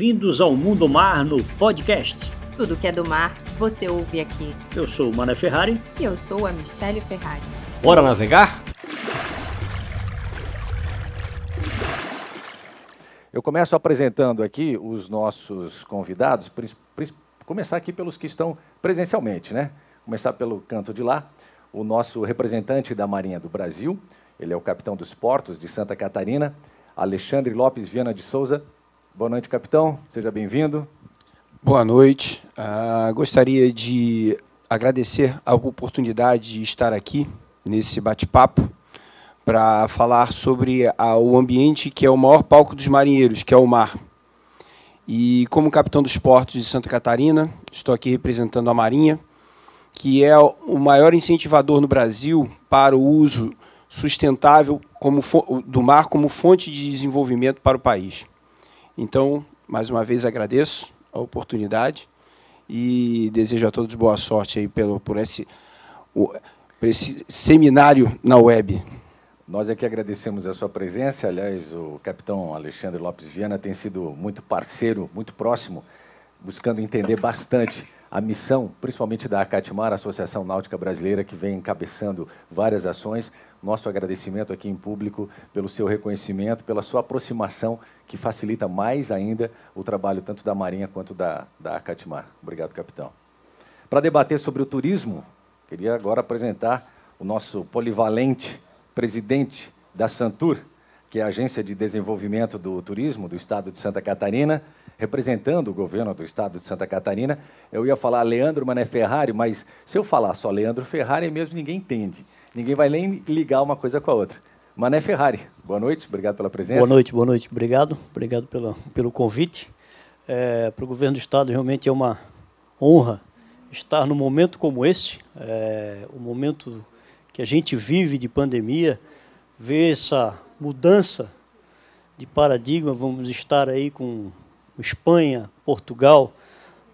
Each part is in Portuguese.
Bem-vindos ao Mundo Mar no podcast. Tudo que é do mar, você ouve aqui. Eu sou o Mané Ferrari. E eu sou a Michelle Ferrari. Bora navegar? Eu começo apresentando aqui os nossos convidados, começar aqui pelos que estão presencialmente, né? Começar pelo canto de lá, o nosso representante da Marinha do Brasil, ele é o capitão dos portos de Santa Catarina, Alexandre Lopes Viana de Souza. Boa noite, capitão. Seja bem-vindo. Boa noite. Uh, gostaria de agradecer a oportunidade de estar aqui nesse bate-papo para falar sobre a, o ambiente que é o maior palco dos marinheiros, que é o mar. E como capitão dos portos de Santa Catarina, estou aqui representando a Marinha, que é o maior incentivador no Brasil para o uso sustentável como, do mar como fonte de desenvolvimento para o país. Então, mais uma vez agradeço a oportunidade e desejo a todos boa sorte aí pelo, por, esse, por esse seminário na web. Nós aqui agradecemos a sua presença. Aliás, o capitão Alexandre Lopes Viana tem sido muito parceiro, muito próximo, buscando entender bastante a missão, principalmente da Acatimar, Associação Náutica Brasileira, que vem encabeçando várias ações. Nosso agradecimento aqui em público pelo seu reconhecimento, pela sua aproximação, que facilita mais ainda o trabalho tanto da Marinha quanto da, da Acatimar. Obrigado, capitão. Para debater sobre o turismo, queria agora apresentar o nosso polivalente presidente da Santur, que é a Agência de Desenvolvimento do Turismo do Estado de Santa Catarina, representando o governo do estado de Santa Catarina. Eu ia falar Leandro Mané Ferrari, mas se eu falar só Leandro Ferrari, mesmo ninguém entende. Ninguém vai nem ligar uma coisa com a outra. Mané Ferrari, boa noite, obrigado pela presença. Boa noite, boa noite, obrigado, obrigado pelo, pelo convite. É, Para o governo do estado realmente é uma honra estar num momento como esse, é, o momento que a gente vive de pandemia, ver essa mudança de paradigma, vamos estar aí com Espanha, Portugal,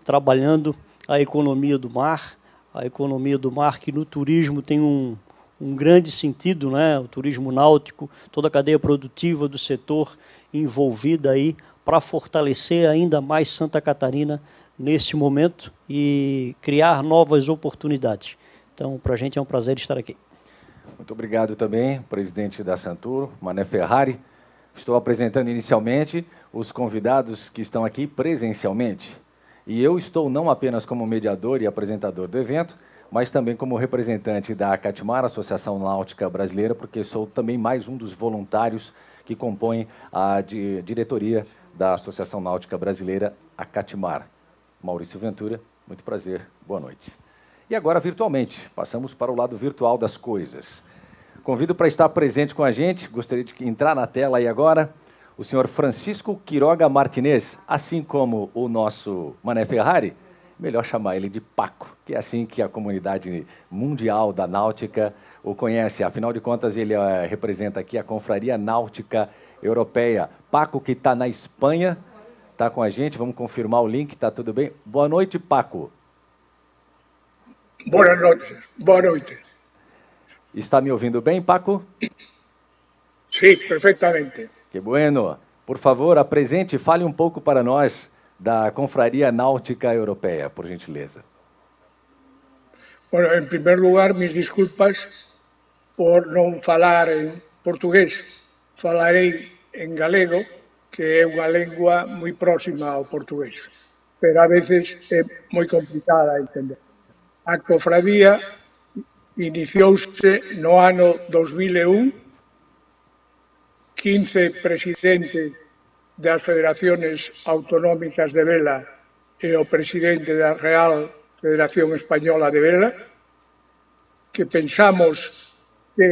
trabalhando a economia do mar, a economia do mar que no turismo tem um, um grande sentido, né? o turismo náutico, toda a cadeia produtiva do setor envolvida aí para fortalecer ainda mais Santa Catarina nesse momento e criar novas oportunidades. Então, para a gente é um prazer estar aqui. Muito obrigado também, presidente da Santur, Mané Ferrari. Estou apresentando inicialmente os convidados que estão aqui presencialmente. E eu estou não apenas como mediador e apresentador do evento, mas também como representante da Acatimar, Associação Náutica Brasileira, porque sou também mais um dos voluntários que compõem a diretoria da Associação Náutica Brasileira, Acatimar. Maurício Ventura, muito prazer, boa noite. E agora, virtualmente, passamos para o lado virtual das coisas. Convido para estar presente com a gente, gostaria de entrar na tela aí agora, o senhor Francisco Quiroga Martinez, assim como o nosso Mané Ferrari, melhor chamar ele de Paco, que é assim que a comunidade mundial da náutica o conhece. Afinal de contas, ele é, representa aqui a Confraria Náutica Europeia. Paco, que está na Espanha, está com a gente, vamos confirmar o link, está tudo bem? Boa noite, Paco. Boa noite. Boa noite. Está me ouvindo bem, Paco? Sim, perfeitamente. Que bueno. Por favor, apresente e fale um pouco para nós da Confraria Náutica Europeia, por gentileza. Bueno, en primeiro lugar, mis disculpas por non falar en portugués. Falarei en galego, que é unha lengua moi próxima ao portugués, pero a veces é moi complicada a entender. A cofradía iniciouse no ano 2001, 15 presidentes das Federaciones Autonómicas de Vela e o presidente da Real Federación Española de Vela, que pensamos que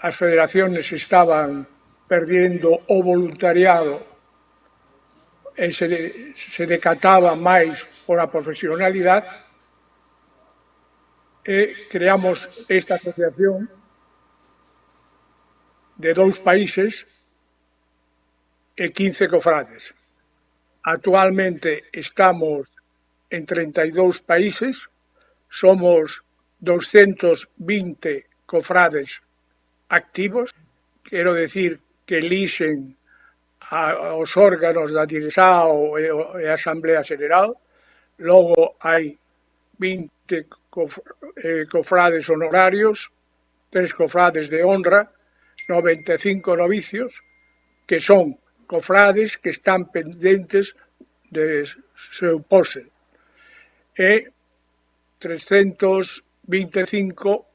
as federaciones estaban perdendo o voluntariado e se, de, se decataba máis por a profesionalidade, e creamos esta asociación de dous países e quince cofrades. Actualmente estamos en 32 países, somos 220 cofrades activos, quero decir que elixen aos órganos da Diresao e, e a Asamblea General, logo hai 20 eh, cofrades honorarios, tres cofrades de honra, 95 novicios, que son cofrades que están pendentes de seu pose, e 325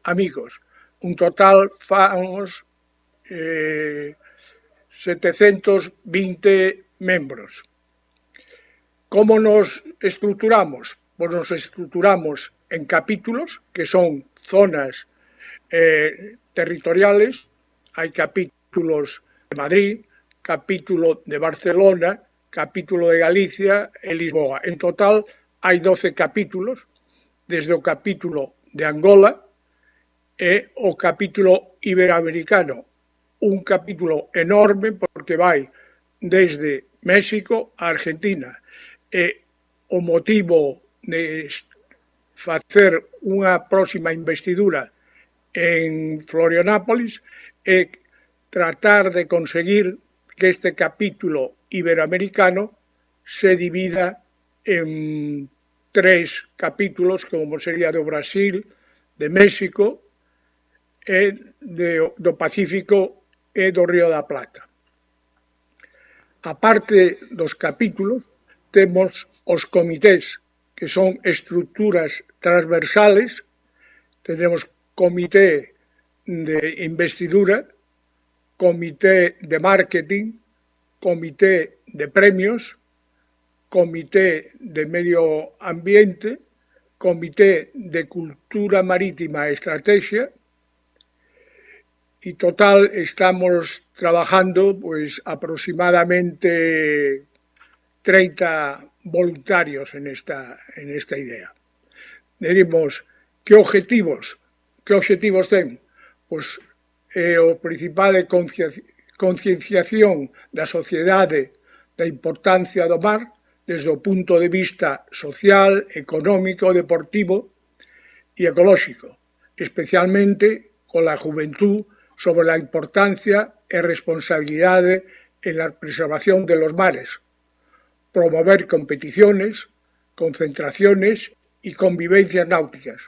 amigos. Un total famos eh, 720 membros. Como nos estruturamos? Pois nos estruturamos en capítulos, que son zonas eh, territoriales, hai capítulos de Madrid, capítulo de Barcelona, capítulo de Galicia e Lisboa. En total hai 12 capítulos, desde o capítulo de Angola e o capítulo iberoamericano, un capítulo enorme porque vai desde México a Argentina. E o motivo de facer unha próxima investidura en Florianápolis é tratar de conseguir que este capítulo iberoamericano se divida en tres capítulos, como sería do Brasil, de México e de, do Pacífico e do Río da Plata. A parte dos capítulos, temos os comités, que son estructuras transversales, tenemos comité de investidura, comité de marketing, comité de premios, comité de medio ambiente, comité de cultura marítima e estrategia, y total estamos trabajando pues aproximadamente 30 voluntarios en esta, en esta idea. Diremos, que objetivos? Que objetivos ten? Pois eh, o principal concienciación da sociedade da importancia do mar desde o punto de vista social, económico, deportivo e ecolóxico, especialmente con la juventud sobre la importancia e responsabilidade en la preservación de los mares, promover competiciones, concentraciones y convivencias náuticas,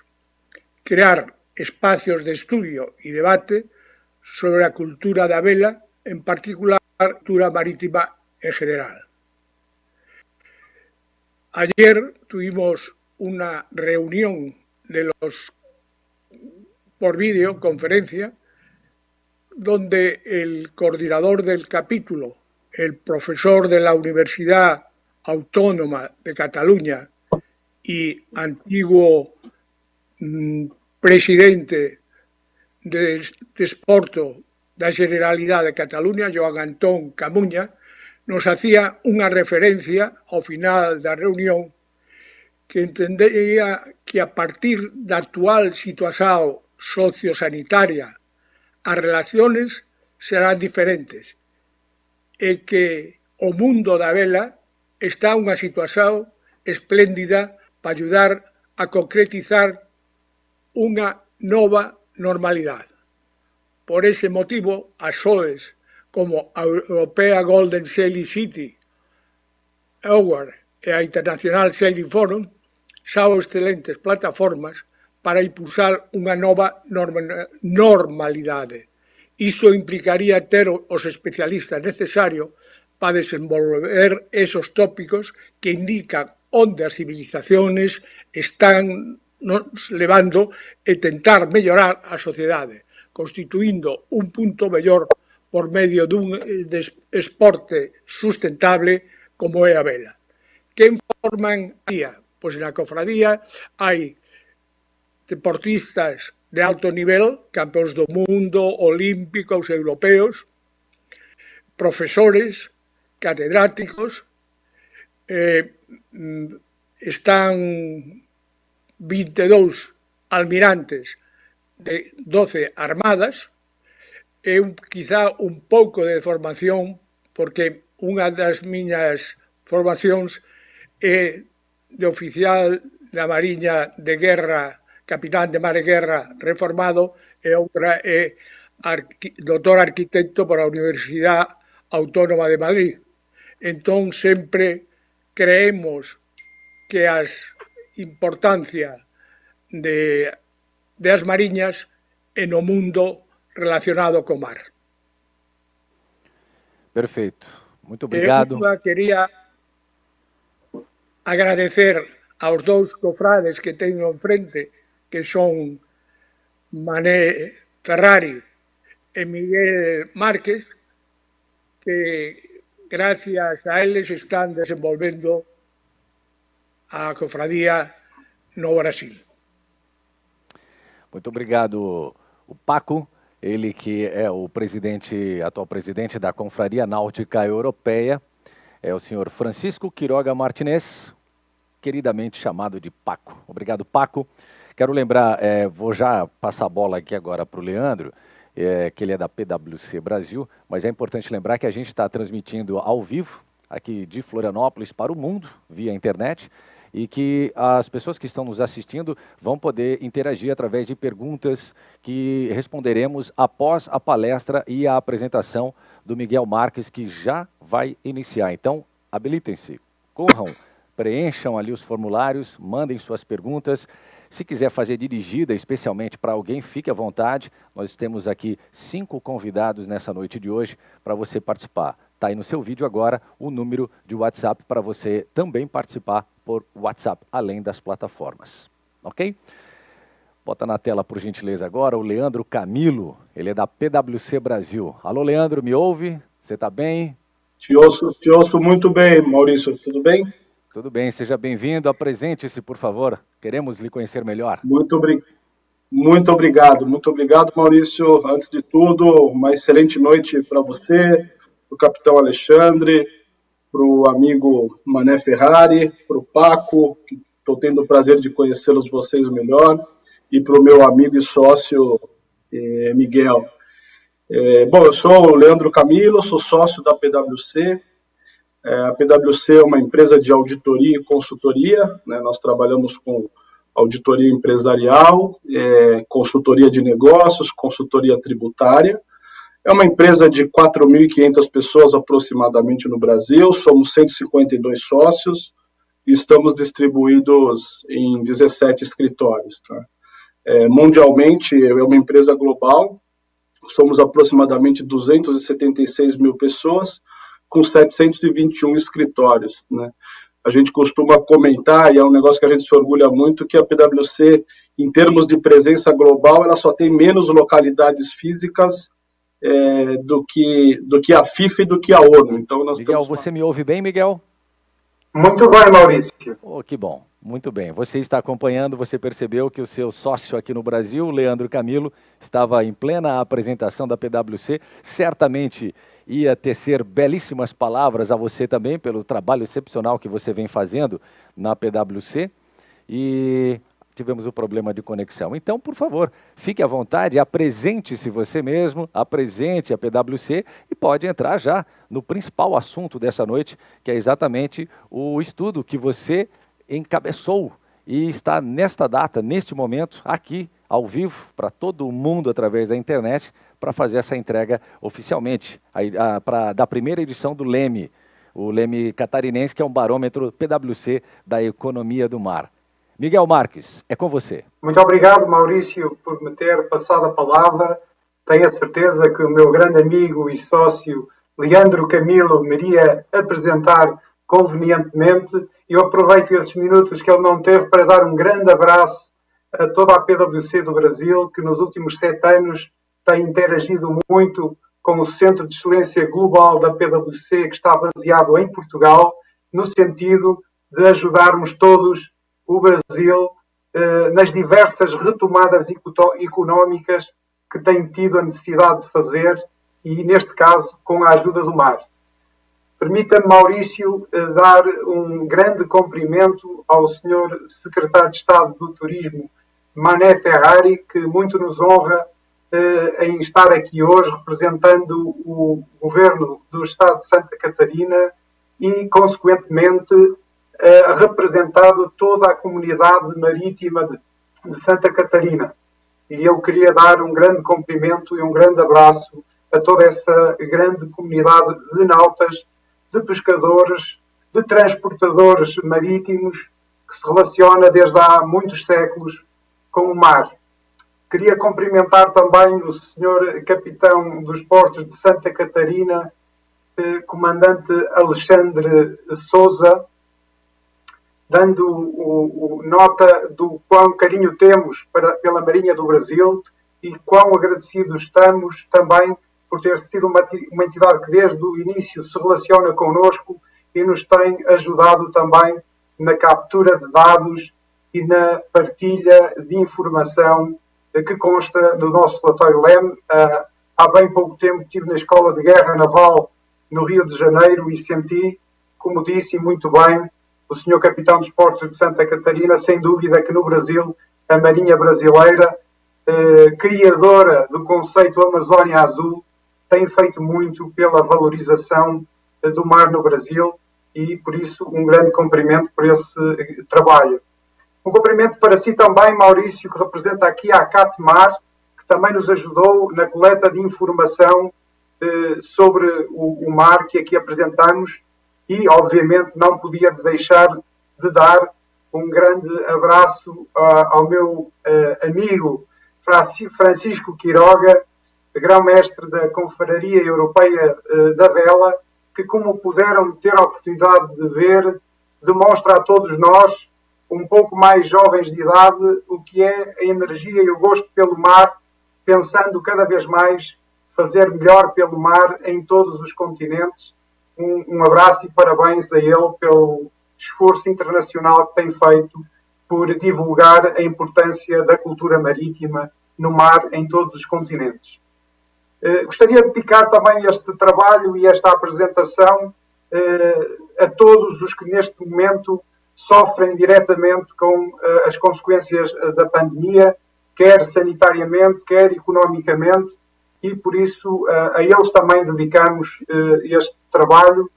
crear espacios de estudio y debate sobre la cultura da vela, en particular la cultura marítima en general. Ayer tuvimos una reunión de los por videoconferencia donde el coordinador del capítulo, el profesor de la Universidad Autónoma de Cataluña y antiguo mm, presidente de Desporto da Generalidade de Cataluña, Joan Antón Camuña, nos hacía unha referencia ao final da reunión que entendía que a partir da actual situación sociosanitaria as relaciones serán diferentes e que o mundo da vela está unha situación espléndida para ayudar a concretizar unha nova normalidade. Por ese motivo, as SOEs como a Europea Golden Sailing City, Award e a International Sailing Forum xa excelentes plataformas para impulsar unha nova normalidade. Iso implicaría ter os especialistas necesarios para desenvolver esos tópicos que indican onde as civilizaciones están nos levando e tentar mellorar a sociedade, constituindo un punto mellor por medio dun eh, esporte sustentable como é a vela. Quen forman a día? Pois na cofradía hai deportistas de alto nivel, campeóns do mundo, olímpicos, europeos, profesores, catedráticos, eh, mm, están vinte e dous almirantes de doce armadas e un, quizá un pouco de formación porque unha das miñas formacións é de oficial da Mariña de Guerra, capitán de Mar e Guerra reformado e outra é arqui, doutor arquitecto pola Universidade Autónoma de Madrid. Entón sempre creemos que as importancia de, de as mariñas en no mundo relacionado co mar. Perfeito. Muito obrigado. Eu quería agradecer aos dous cofrades que teño enfrente, que son Mané Ferrari e Miguel Márquez, que gracias a eles están desenvolvendo a cofradía no Brasil. Muito obrigado, o Paco, ele que é o presidente, atual presidente da Confraria Náutica Europeia, é o senhor Francisco Quiroga Martinez, queridamente chamado de Paco. Obrigado, Paco. Quero lembrar, é, vou já passar a bola aqui agora para o Leandro, é, que ele é da PwC Brasil, mas é importante lembrar que a gente está transmitindo ao vivo, aqui de Florianópolis para o mundo, via internet, e que as pessoas que estão nos assistindo vão poder interagir através de perguntas que responderemos após a palestra e a apresentação do Miguel Marques, que já vai iniciar. Então, habilitem-se, corram, preencham ali os formulários, mandem suas perguntas. Se quiser fazer dirigida especialmente para alguém, fique à vontade. Nós temos aqui cinco convidados nessa noite de hoje para você participar. Está aí no seu vídeo agora o número de WhatsApp para você também participar por WhatsApp, além das plataformas. Ok? Bota na tela, por gentileza, agora o Leandro Camilo. Ele é da PwC Brasil. Alô, Leandro, me ouve? Você está bem? Te ouço, te ouço muito bem, Maurício. Tudo bem? Tudo bem, seja bem-vindo. Apresente-se, por favor. Queremos lhe conhecer melhor. Muito, obri muito obrigado, muito obrigado, Maurício. Antes de tudo, uma excelente noite para você, para o capitão Alexandre, para o amigo Mané Ferrari, para o Paco, que estou tendo o prazer de conhecê-los vocês melhor, e para o meu amigo e sócio eh, Miguel. Eh, bom, eu sou o Leandro Camilo, sou sócio da PwC. Eh, a PwC é uma empresa de auditoria e consultoria, né? nós trabalhamos com auditoria empresarial, eh, consultoria de negócios, consultoria tributária. É uma empresa de 4.500 pessoas aproximadamente no Brasil, somos 152 sócios e estamos distribuídos em 17 escritórios. Tá? É, mundialmente, é uma empresa global, somos aproximadamente 276 mil pessoas, com 721 escritórios. Né? A gente costuma comentar, e é um negócio que a gente se orgulha muito, que a PwC, em termos de presença global, ela só tem menos localidades físicas é, do, que, do que a FIFA e do que a ONU. Então, nós Miguel, estamos... você me ouve bem, Miguel? Muito bem, Maurício. Oh, que bom, muito bem. Você está acompanhando, você percebeu que o seu sócio aqui no Brasil, Leandro Camilo, estava em plena apresentação da PwC. Certamente ia tecer belíssimas palavras a você também pelo trabalho excepcional que você vem fazendo na PwC. E tivemos o problema de conexão. Então, por favor, fique à vontade, apresente-se você mesmo, apresente a PwC e pode entrar já no principal assunto dessa noite, que é exatamente o estudo que você encabeçou e está nesta data, neste momento, aqui, ao vivo, para todo mundo através da internet, para fazer essa entrega oficialmente a, a, pra, da primeira edição do Leme, o Leme catarinense, que é um barômetro PwC da economia do mar. Miguel Marques, é com você. Muito obrigado, Maurício, por me ter passado a palavra. Tenho a certeza que o meu grande amigo e sócio Leandro Camilo me iria apresentar convenientemente. Eu aproveito esses minutos que ele não teve para dar um grande abraço a toda a PwC do Brasil, que nos últimos sete anos tem interagido muito com o Centro de Excelência Global da PwC, que está baseado em Portugal, no sentido de ajudarmos todos o Brasil eh, nas diversas retomadas económicas que tem tido a necessidade de fazer e, neste caso, com a ajuda do mar. Permita-me, Maurício, eh, dar um grande cumprimento ao Sr. Secretário de Estado do Turismo, Mané Ferrari, que muito nos honra eh, em estar aqui hoje representando o Governo do Estado de Santa Catarina e, consequentemente, representado toda a comunidade marítima de, de, Santa Catarina. E eu queria dar um grande cumprimento e um grande abraço a toda essa grande comunidade de nautas, de pescadores, de transportadores marítimos que se relaciona desde há muitos séculos com o mar. Queria cumprimentar também o senhor capitão dos portos de Santa Catarina, eh, comandante Alexandre Souza, dando o, o, nota do quão carinho temos para, pela Marinha do Brasil e quão agradecidos estamos também por ter sido uma, uma entidade que desde o início se relaciona connosco e nos tem ajudado também na captura de dados e na partilha de informação que consta no nosso relatório LEM. Ah, há bem pouco tempo estive na Escola de Guerra Naval no Rio de Janeiro e senti, como disse muito bem o senhor capitão dos portos de Santa Catarina, sem dúvida que no Brasil a Marinha Brasileira, eh, criadora do conceito Amazônia Azul, tem feito muito pela valorização eh, do mar no Brasil e, por isso, um grande cumprimento por esse eh, trabalho. Um cumprimento para si também, Maurício, que representa aqui a CATMAR, que também nos ajudou na coleta de informação eh, sobre o, o, mar que aqui apresentamos e, obviamente, não podia deixar de dar um grande abraço uh, ao meu uh, amigo Francisco Quiroga, grão-mestre da Confraria Europeia uh, da Vela, que, como puderam ter a oportunidade de ver, demonstra a todos nós um pouco mais jovens de idade, o que é a energia e o gosto pelo mar, pensando cada vez mais fazer melhor pelo mar em todos os continentes. Um, um abraço e parabéns a ele pelo esforço internacional que tem feito por divulgar a importância da cultura marítima no mar em todos os continentes. Eh, gostaria de dedicar também este trabalho e esta apresentação eh, a todos os que neste momento sofrem diretamente com uh, as consequências uh, da pandemia, quer sanitariamente, quer economicamente, e por isso uh, a eles também dedicamos este trabalho,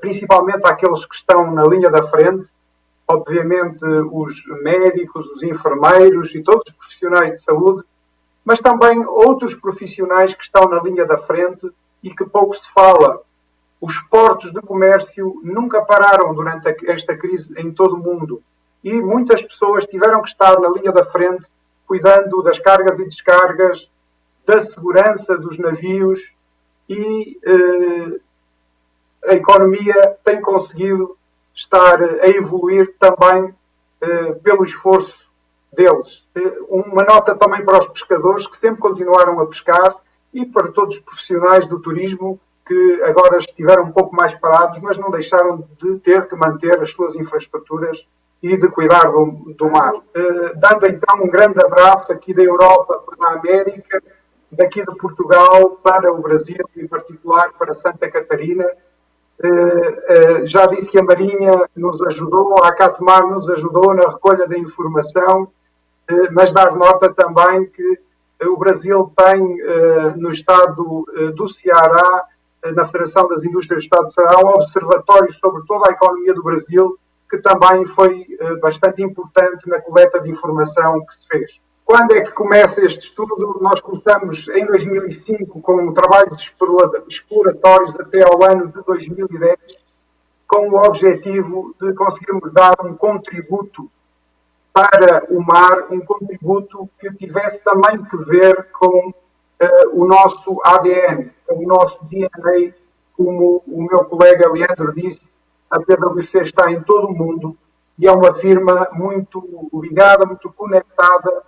principalmente àqueles que estão na linha da frente, obviamente os médicos, os enfermeiros e todos os profissionais de saúde, mas também outros profissionais que estão na linha da frente e que pouco se fala, os portos de comércio nunca pararam durante esta crise em todo o mundo e muitas pessoas tiveram que estar na linha da frente cuidando das cargas e descargas, da segurança dos navios e eh, a economia tem conseguido estar a evoluir também eh, pelo esforço deles. Eh, uma nota também para os pescadores que sempre continuaram a pescar e para todos os profissionais do turismo que agora estiveram um pouco mais parados, mas não deixaram de ter que manter as suas infraestruturas e de cuidar do, do mar. Uh, dando então um grande abraço aqui da Europa para a América, daqui de Portugal para o Brasil, em particular para Santa Catarina. Uh, uh, já disse que a Marinha nos ajudou, a Catmar nos ajudou na recolha da informação, mas dar nota também que o Brasil tem no estado do Ceará na Federação das Indústrias do Estado de Será um observatório sobre toda a economia do Brasil, que também foi eh, bastante importante na coleta de informação que se fez. Quando é que começa este estudo? Nós começamos em 2005 com trabalhos exploratórios até ao ano de 2010, com o objetivo de conseguirmos dar um contributo para o mar, um contributo que tivesse também que ver com uh, o nosso ADN, o nosso DNA, como o meu colega Leandro disse, a PwC está em todo o mundo e é uma firma muito ligada, muito conectada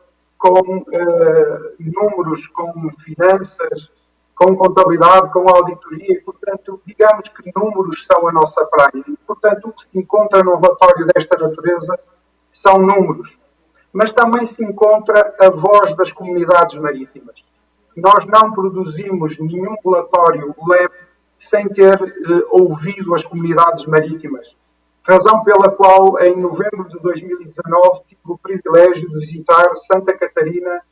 com uh, números, com finanças, com contabilidade, com auditoria, portanto, digamos que números são a nossa praia. E, portanto, o que se encontra no relatório desta natureza são números. Mas também se encontra a voz das comunidades marítimas nós não produzimos nenhum relatório leve sem ter eh, ouvido as comunidades marítimas. Razão pela qual, em novembro de 2019, tive o privilégio de visitar Santa Catarina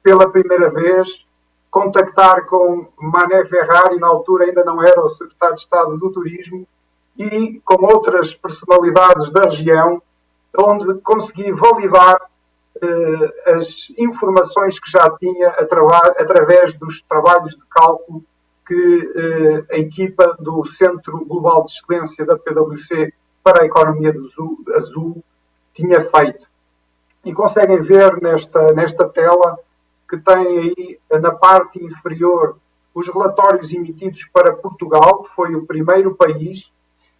pela primeira vez, contactar com Mané Ferrari, na altura ainda não era o secretário de Estado do Turismo, e com outras personalidades da região, onde consegui validar as informações que já tinha através dos trabalhos de cálculo que a equipa do Centro Global de Excelência da PwC para a Economia Azul, Azul tinha feito. E conseguem ver nesta, nesta tela que tem aí na parte inferior os relatórios emitidos para Portugal, que foi o primeiro país,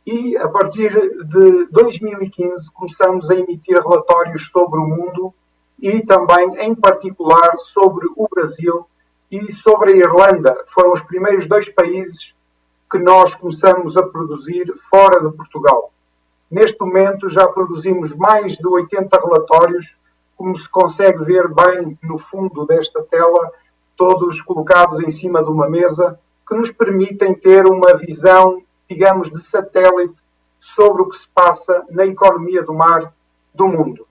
e a partir de 2015 começamos a emitir relatórios sobre o mundo e também, em particular, sobre o Brasil e sobre a Irlanda. Foram os primeiros dois países que nós começamos a produzir fora de Portugal. Neste momento já produzimos mais de 80 relatórios, como se consegue ver bem no fundo desta tela, todos colocados em cima de uma mesa, que nos permitem ter uma visão, digamos, de satélite sobre o que se passa na economia do mar do mundo.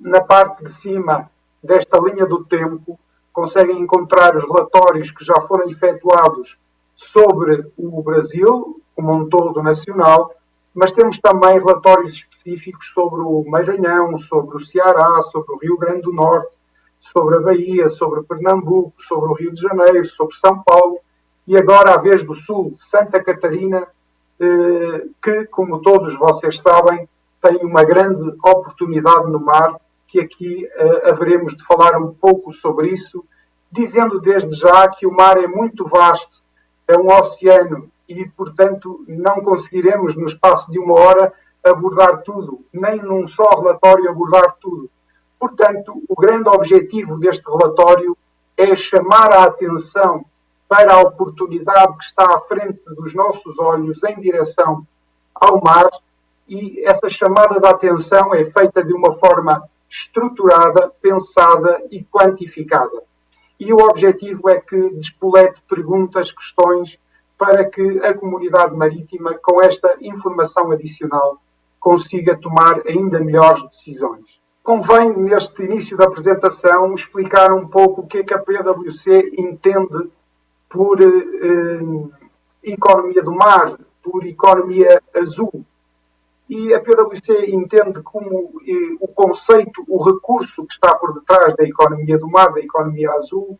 Na parte de cima desta linha do tempo, conseguem encontrar os relatórios que já foram efetuados sobre o Brasil, como um todo nacional, mas temos também relatórios específicos sobre o Maranhão, sobre o Ceará, sobre o Rio Grande do Norte, sobre a Bahia, sobre Pernambuco, sobre o Rio de Janeiro, sobre São Paulo e agora a vez do Sul, Santa Catarina, eh, que, como todos vocês sabem, tem uma grande oportunidade no mar, que aqui eh, haveremos de falar um pouco sobre isso, dizendo desde já que o mar é muito vasto, é um oceano e, portanto, não conseguiremos no espaço de uma hora abordar tudo, nem num só relatório abordar tudo. Portanto, o grande objetivo deste relatório é chamar a atenção para a oportunidade que está à frente dos nossos olhos em direção ao mar e essa chamada de atenção é feita de uma forma estruturada, pensada e quantificada. E o objetivo é que despolete perguntas, questões para que a comunidade marítima, com esta informação adicional, consiga tomar ainda melhores decisões. Convém, neste início da apresentação, explicar um pouco o que é que a PwC entende por eh, economia do mar, por economia azul. E a PwC entende como eh, o conceito, o recurso que está por detrás da economia do mar, da economia azul,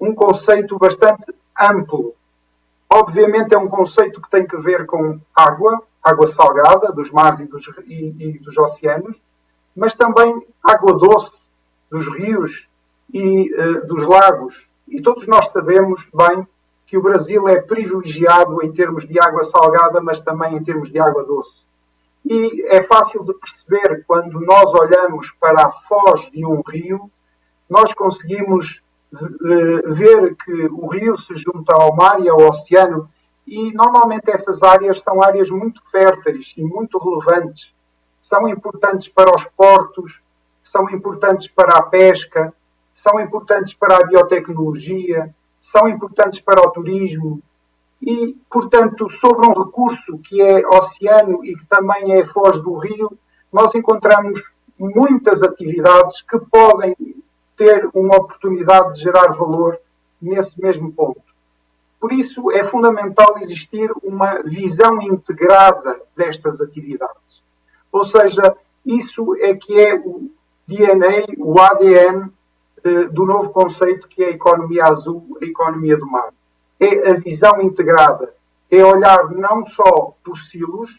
um conceito bastante amplo, Obviamente é um conceito que tem que ver com água, água salgada dos mares e dos, e, e dos oceanos, mas também água doce dos rios e uh, dos lagos. E todos nós sabemos bem que o Brasil é privilegiado em termos de água salgada, mas também em termos de água doce. E é fácil de perceber quando nós olhamos para a foz de um rio, nós conseguimos ver que o rio se junta ao mar e ao oceano e normalmente essas áreas são áreas muito férteis e muito relevantes. São importantes para os portos, são importantes para a pesca, são importantes para a biotecnologia, são importantes para o turismo e, portanto, sobre um recurso que é oceano e que também é foz do rio, nós encontramos muitas atividades que podem ter uma oportunidade de gerar valor nesse mesmo ponto. Por isso, é fundamental existir uma visão integrada destas atividades. Ou seja, isso é que é o DNA, o ADN eh, do novo conceito que é a economia azul, a economia do mar. É a visão integrada. É olhar não só por silos,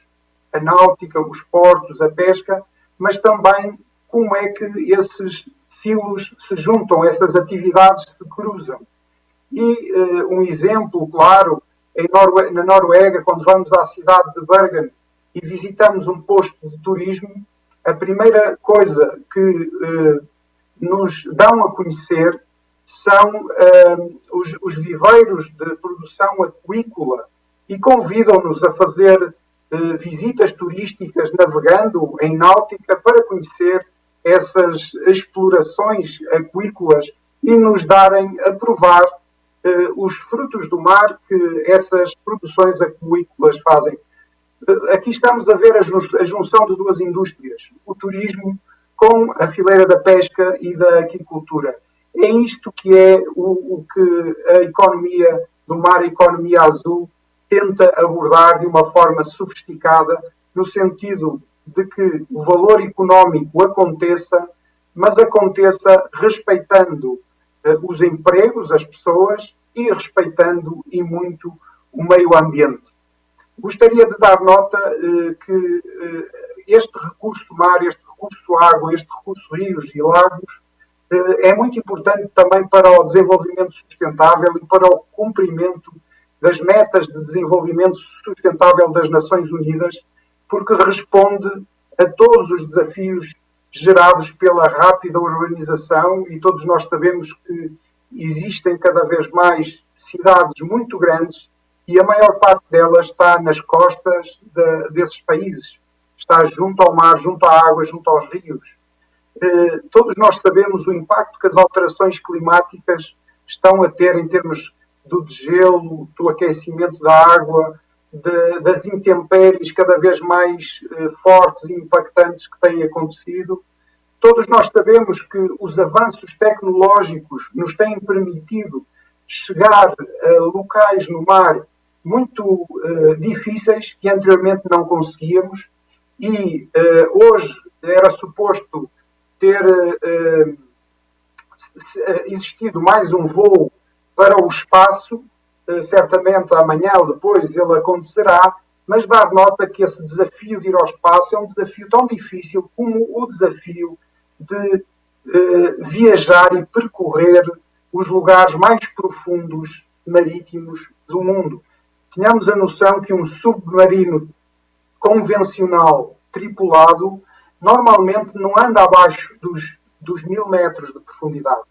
a náutica, os portos, a pesca, mas também como é que esses silos se juntam, essas atividades se cruzam. E uh, um exemplo claro, Norue na Noruega, quando vamos à cidade de Bergen e visitamos um posto de turismo, a primeira coisa que uh, nos dão a conhecer são uh, os, os, viveiros de produção aquícola e convidam-nos a fazer visitas turísticas navegando em náutica para conhecer essas explorações aquícolas e nos darem a provar uh, os frutos do mar que essas produções aquícolas fazem. Uh, aqui estamos a ver a, a, junção de duas indústrias, o turismo com a fileira da pesca e da aquicultura. É isto que é o, o que a economia do mar, a economia azul, tenta abordar de uma forma sofisticada, no sentido de que o valor económico aconteça mas aconteça respeitando os empregos, as pessoas e respeitando e muito o meio ambiente. Gostaria de dar nota que este recurso mar, este recurso água, este recurso rios e lagos é muito importante também para o desenvolvimento sustentável e para o cumprimento das metas de desenvolvimento sustentável das Nações Unidas, porque responde a todos os desafios gerados pela rápida urbanização e todos nós sabemos que existem cada vez mais cidades muito grandes e a maior parte delas está nas costas de, desses países, está junto ao mar, junto à água, junto aos rios. Eh, todos nós sabemos o impacto que as alterações climáticas estão a ter em termos do degelo, do aquecimento da água, de, das intempéries cada vez mais eh, fortes e impactantes que têm acontecido. Todos nós sabemos que os avanços tecnológicos nos têm permitido chegar a locais no mar muito uh, difíceis que anteriormente não conseguíamos e uh, hoje era suposto ter uh, existido mais um voo para o espaço, eh, certamente amanhã ou depois ele acontecerá, mas dar nota que esse desafio de ir ao espaço é um desafio tão difícil como o desafio de eh, viajar e percorrer os lugares mais profundos marítimos do mundo. Tínhamos a noção que um submarino convencional tripulado normalmente não anda abaixo dos, dos mil metros de profundidade.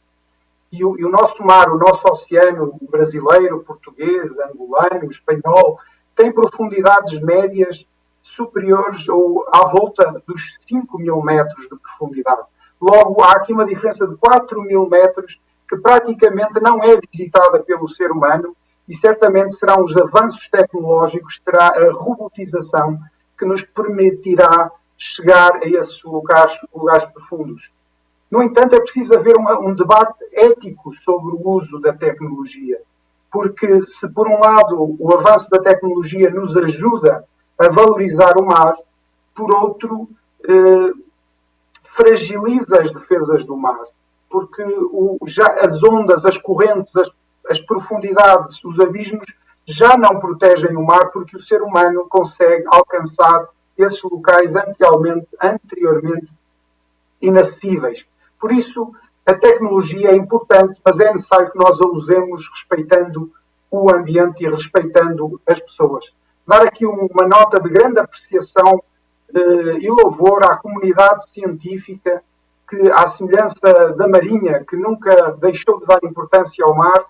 E o, e o, nosso mar, o nosso oceano brasileiro, português, angolano, espanhol, tem profundidades médias superiores ou à volta dos 5 mil metros de profundidade. Logo, há aqui uma diferença de 4 mil metros que praticamente não é visitada pelo ser humano e certamente serão os avanços tecnológicos, terá a robotização que nos permitirá chegar a esses lugares profundos. No entanto, é preciso haver uma, um debate ético sobre o uso da tecnologia, porque se por um lado o avanço da tecnologia nos ajuda a valorizar o mar, por outro eh, fragiliza as defesas do mar, porque o, já as ondas, as correntes, as, as profundidades, os abismos já não protegem o mar porque o ser humano consegue alcançar esses locais anteriormente, anteriormente inacessíveis. Por isso, a tecnologia é importante, mas é necessário que nós a usemos respeitando o ambiente e respeitando as pessoas. Dar aqui uma nota de grande apreciação eh, e louvor à comunidade científica que, à semelhança da Marinha, que nunca deixou de dar importância ao mar,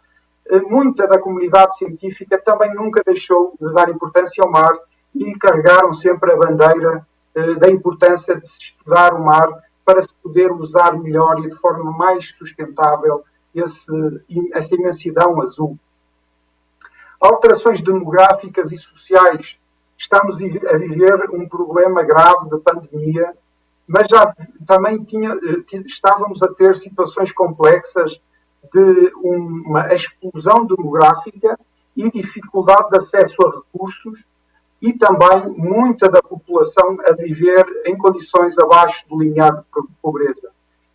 eh, muita da comunidade científica também nunca deixou de dar importância ao mar e carregaram sempre a bandeira eh, da importância de se estudar o mar para se poder usar melhor e de forma mais sustentável esse, essa imensidão azul. Alterações demográficas e sociais. Estamos a viver um problema grave de pandemia, mas já também tinha, eh, estávamos a ter situações complexas de uma explosão demográfica e dificuldade de acesso a recursos e também muita da população a viver em condições abaixo do limiar de pobreza.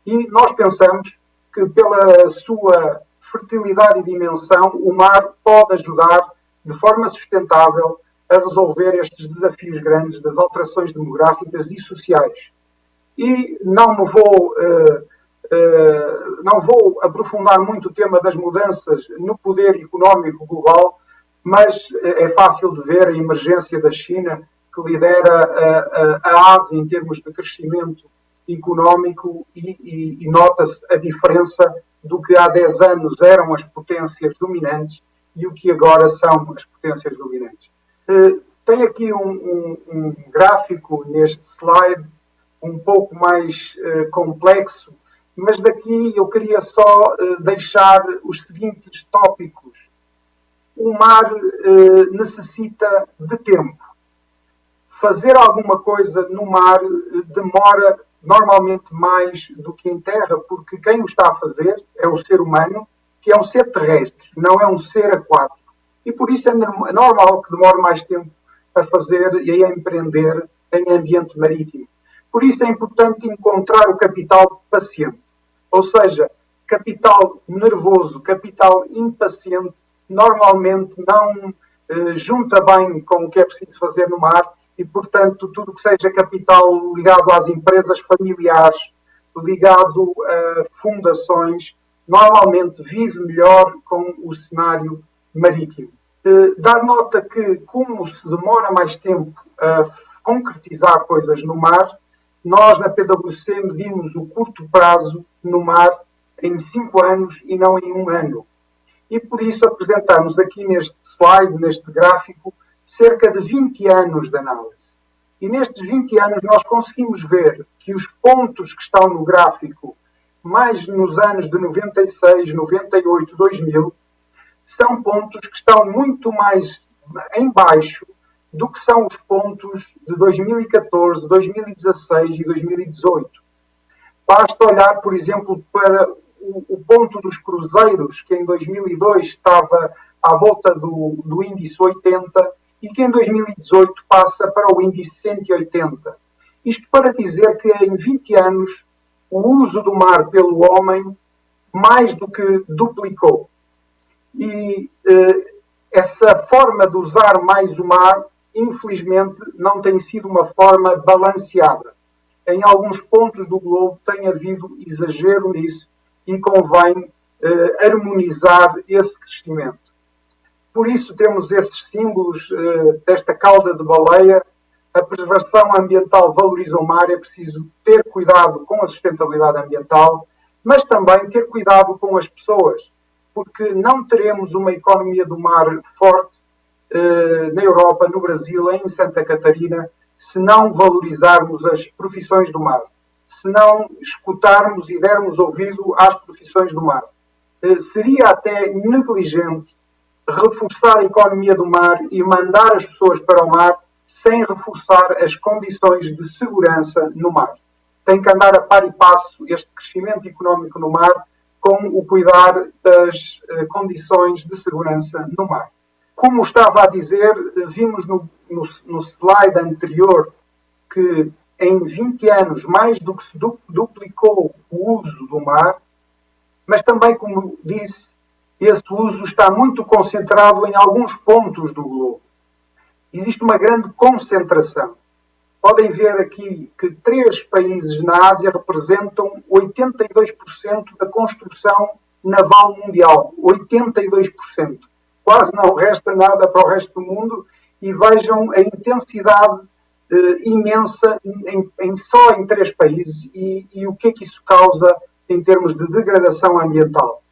E nós pensamos que, pela sua fertilidade e dimensão, o mar pode ajudar de forma sustentável a resolver estes desafios grandes das alterações demográficas e sociais. E não me vou, uh, não vou aprofundar muito o tema das mudanças no poder económico global, mas eh, é fácil de ver a emergência da China, que lidera a, a, a Ásia em termos de crescimento económico e, e, e nota-se a diferença do que há 10 anos eram as potências dominantes e o que agora são as potências dominantes. Uh, tem aqui um, um, um, gráfico neste slide um pouco mais uh, complexo, mas daqui eu queria só uh, deixar os seguintes tópicos o mar eh, necessita de tempo. Fazer alguma coisa no mar eh, demora normalmente mais do que em terra, porque quem o está a fazer é o ser humano, que é um ser terrestre, não é um ser aquático. E por isso é normal que demore mais tempo a fazer e a empreender em ambiente marítimo. Por isso é importante encontrar o capital paciente, ou seja, capital nervoso, capital impaciente, normalmente não eh, junta bem com o que é preciso fazer no mar e, portanto, tudo que seja capital ligado às empresas familiares, ligado a fundações, normalmente vive melhor com o cenário marítimo. Eh, dar nota que, como se demora mais tempo a concretizar coisas no mar, nós na PwC medimos o curto prazo no mar em cinco anos e não em um ano. E por isso apresentamos aqui neste slide, neste gráfico, cerca de 20 anos de análise. E nestes 20 anos nós conseguimos ver que os pontos que estão no gráfico, mais nos anos de 96, 98, 2000, são pontos que estão muito mais em baixo do que são os pontos de 2014, 2016 e 2018. Basta olhar, por exemplo, para o, ponto dos cruzeiros, que em 2002 estava à volta do, do índice 80 e que em 2018 passa para o índice 180. Isto para dizer que em 20 anos o uso do mar pelo homem mais do que duplicou. E eh, essa forma de usar mais o mar, infelizmente, não tem sido uma forma balanceada. Em alguns pontos do globo tem havido exagero nisso e convém eh, harmonizar esse crescimento. Por isso temos esses símbolos eh, desta cauda de baleia. A preservação ambiental valoriza o mar, é preciso ter cuidado com a sustentabilidade ambiental, mas também ter cuidado com as pessoas, porque não teremos uma economia do mar forte eh, na Europa, no Brasil, em Santa Catarina, se não valorizarmos as profissões do mar se não escutarmos e dermos ouvido às profissões do mar. Eh, seria até negligente reforçar a economia do mar e mandar as pessoas para o mar sem reforçar as condições de segurança no mar. Tem que andar a par e passo este crescimento económico no mar com o cuidar das eh, condições de segurança no mar. Como estava a dizer, eh, vimos no, no, no slide anterior que em 20 anos mais do que se duplicou o uso do mar, mas também, como disse, esse uso está muito concentrado em alguns pontos do globo. Existe uma grande concentração. Podem ver aqui que três países na Ásia representam 82% da construção naval mundial. 82%. Quase não resta nada para o resto do mundo e vejam a intensidade imensa em, em, só em três países e, e, o que é que isso causa em termos de degradação ambiental.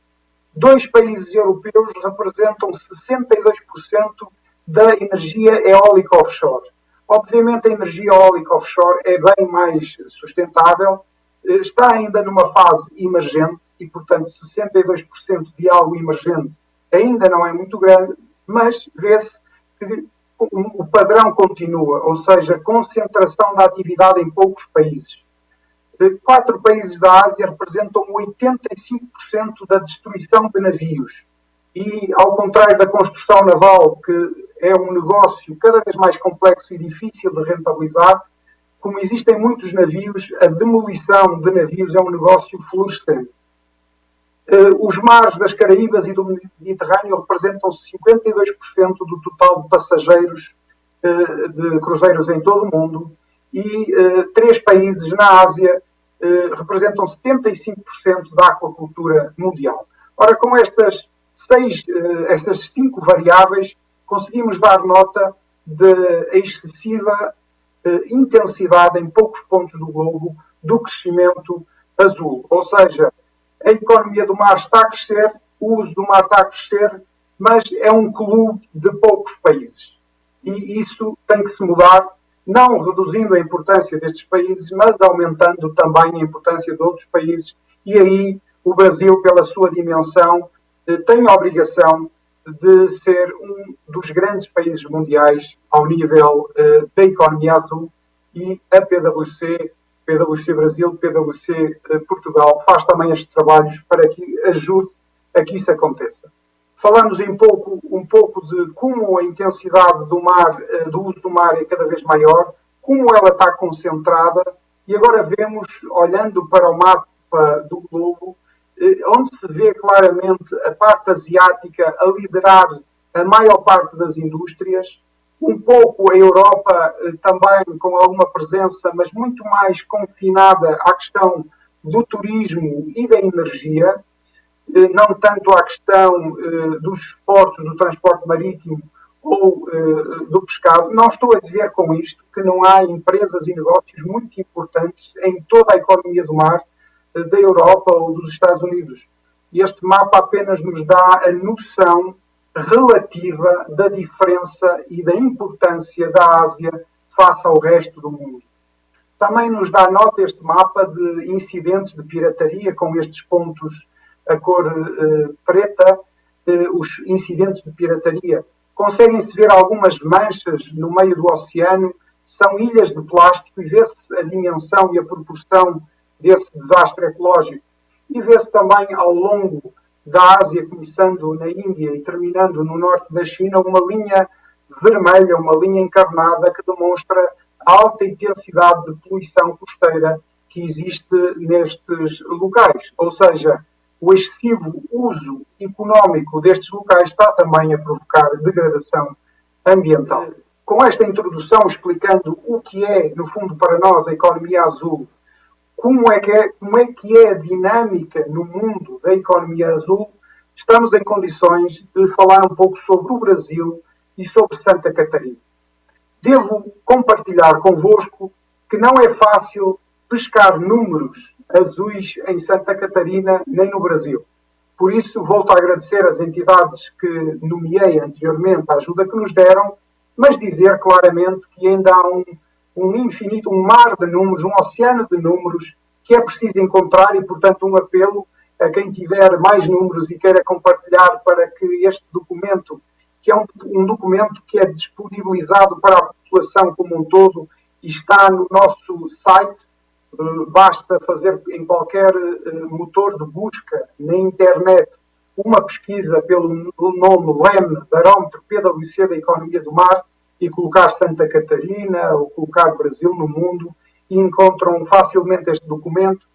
Dois países europeus representam 62% da energia eólica offshore. Obviamente, a energia eólica offshore é bem mais sustentável, eh, está ainda numa fase emergente e, portanto, 62% de algo emergente ainda não é muito grande, mas vê-se que o padrão continua, ou seja, concentração da atividade em poucos países. Quatro países da Ásia representam 85% da destruição de navios. E, ao contrário da construção naval, que é um negócio cada vez mais complexo e difícil de rentabilizar, como existem muitos navios, a demolição de navios é um negócio florescente. Uh, os mares das Caraíbas e do Mediterrâneo representam 52% do total de passageiros uh, de cruzeiros em todo o mundo e uh, três países na Ásia representam 75% da aquacultura mundial. Ora, com estas seis, estas cinco variáveis, conseguimos dar nota da excessiva intensidade em poucos pontos do globo do crescimento azul, ou seja, a economia do mar está a crescer, o uso do mar está a crescer, mas é um clube de poucos países. E isso tem que se mudar, não reduzindo a importância destes países, mas aumentando também a importância de outros países. E aí o Brasil, pela sua dimensão, eh, tem a obrigação de ser um dos grandes países mundiais ao nível uh, da economia azul e a PwC PwC Brasil, PwC eh, Portugal, faz também estes trabalhos para que ajude a que isso aconteça. Falamos um pouco, um pouco de como a intensidade do mar, eh, do uso do mar é cada vez maior, como ela está concentrada E agora vemos, olhando para o mapa do globo, eh, onde se vê claramente a parte asiática a liderar a maior parte das indústrias, um pouco a Europa eh, também com alguma presença, mas muito mais confinada à questão do turismo e da energia, eh, não tanto à questão dos portos, do transporte marítimo ou do pescado. Não estou a dizer com isto que não há empresas e negócios muito importantes em toda a economia do mar da Europa ou dos Estados Unidos. Este mapa apenas nos dá a noção relativa da diferença e da importância da Ásia face ao resto do mundo. Também nos dá nota este mapa de incidentes de pirataria, com estes pontos a cor eh, preta, eh, os incidentes de pirataria. Conseguem-se ver algumas manchas no meio do oceano, são ilhas de plástico e vê-se a dimensão e a proporção desse desastre ecológico. E vê-se também ao longo da Ásia, começando na Índia e terminando no norte da China, uma linha vermelha, uma linha encarnada que demonstra a alta intensidade de poluição costeira que existe nestes locais. Ou seja, o excessivo uso económico destes locais está também a provocar degradação ambiental. Com esta introdução explicando o que é, no fundo, para nós a economia azul como é, que é, como é que é a dinâmica no mundo da economia azul, estamos em condições de falar um pouco sobre o Brasil e sobre Santa Catarina. Devo compartilhar convosco que não é fácil pescar números azuis em Santa Catarina nem no Brasil. Por isso, volto a agradecer às entidades que nomeei anteriormente a ajuda que nos deram, mas dizer claramente que ainda há um um infinito, um mar de números, um oceano de números que é preciso encontrar e, portanto, um apelo a quem tiver mais números e queira compartilhar para que este documento, que é um, um documento que é disponibilizado para a população como um todo e está no nosso site, uh, basta fazer em qualquer uh, motor de busca na internet uma pesquisa pelo nome LEM, Barómetro PwC da Economia do Mar, e colocar Santa Catarina ou colocar Brasil no mundo e encontram facilmente este documento.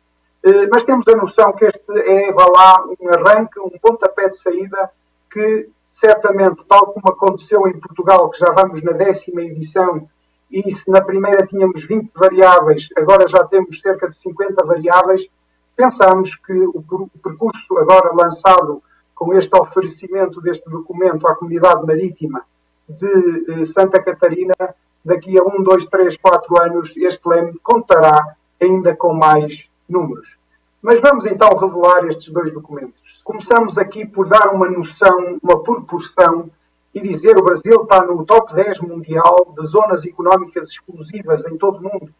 Eh, mas temos a noção que este é, vá lá, um arranque, um pontapé de saída que certamente, tal como aconteceu em Portugal, que já vamos na décima edição, e se na primeira tínhamos 20 variáveis, agora já temos cerca de 50 variáveis, pensamos que o percurso agora lançado com este oferecimento deste documento à comunidade marítima de Santa Catarina, daqui a um, dois, três, quatro anos, este leme contará ainda com mais números. Mas vamos então revelar estes dois documentos. Começamos aqui por dar uma noção, uma proporção e dizer o Brasil está no top 10 mundial de zonas económicas exclusivas em todo o mundo.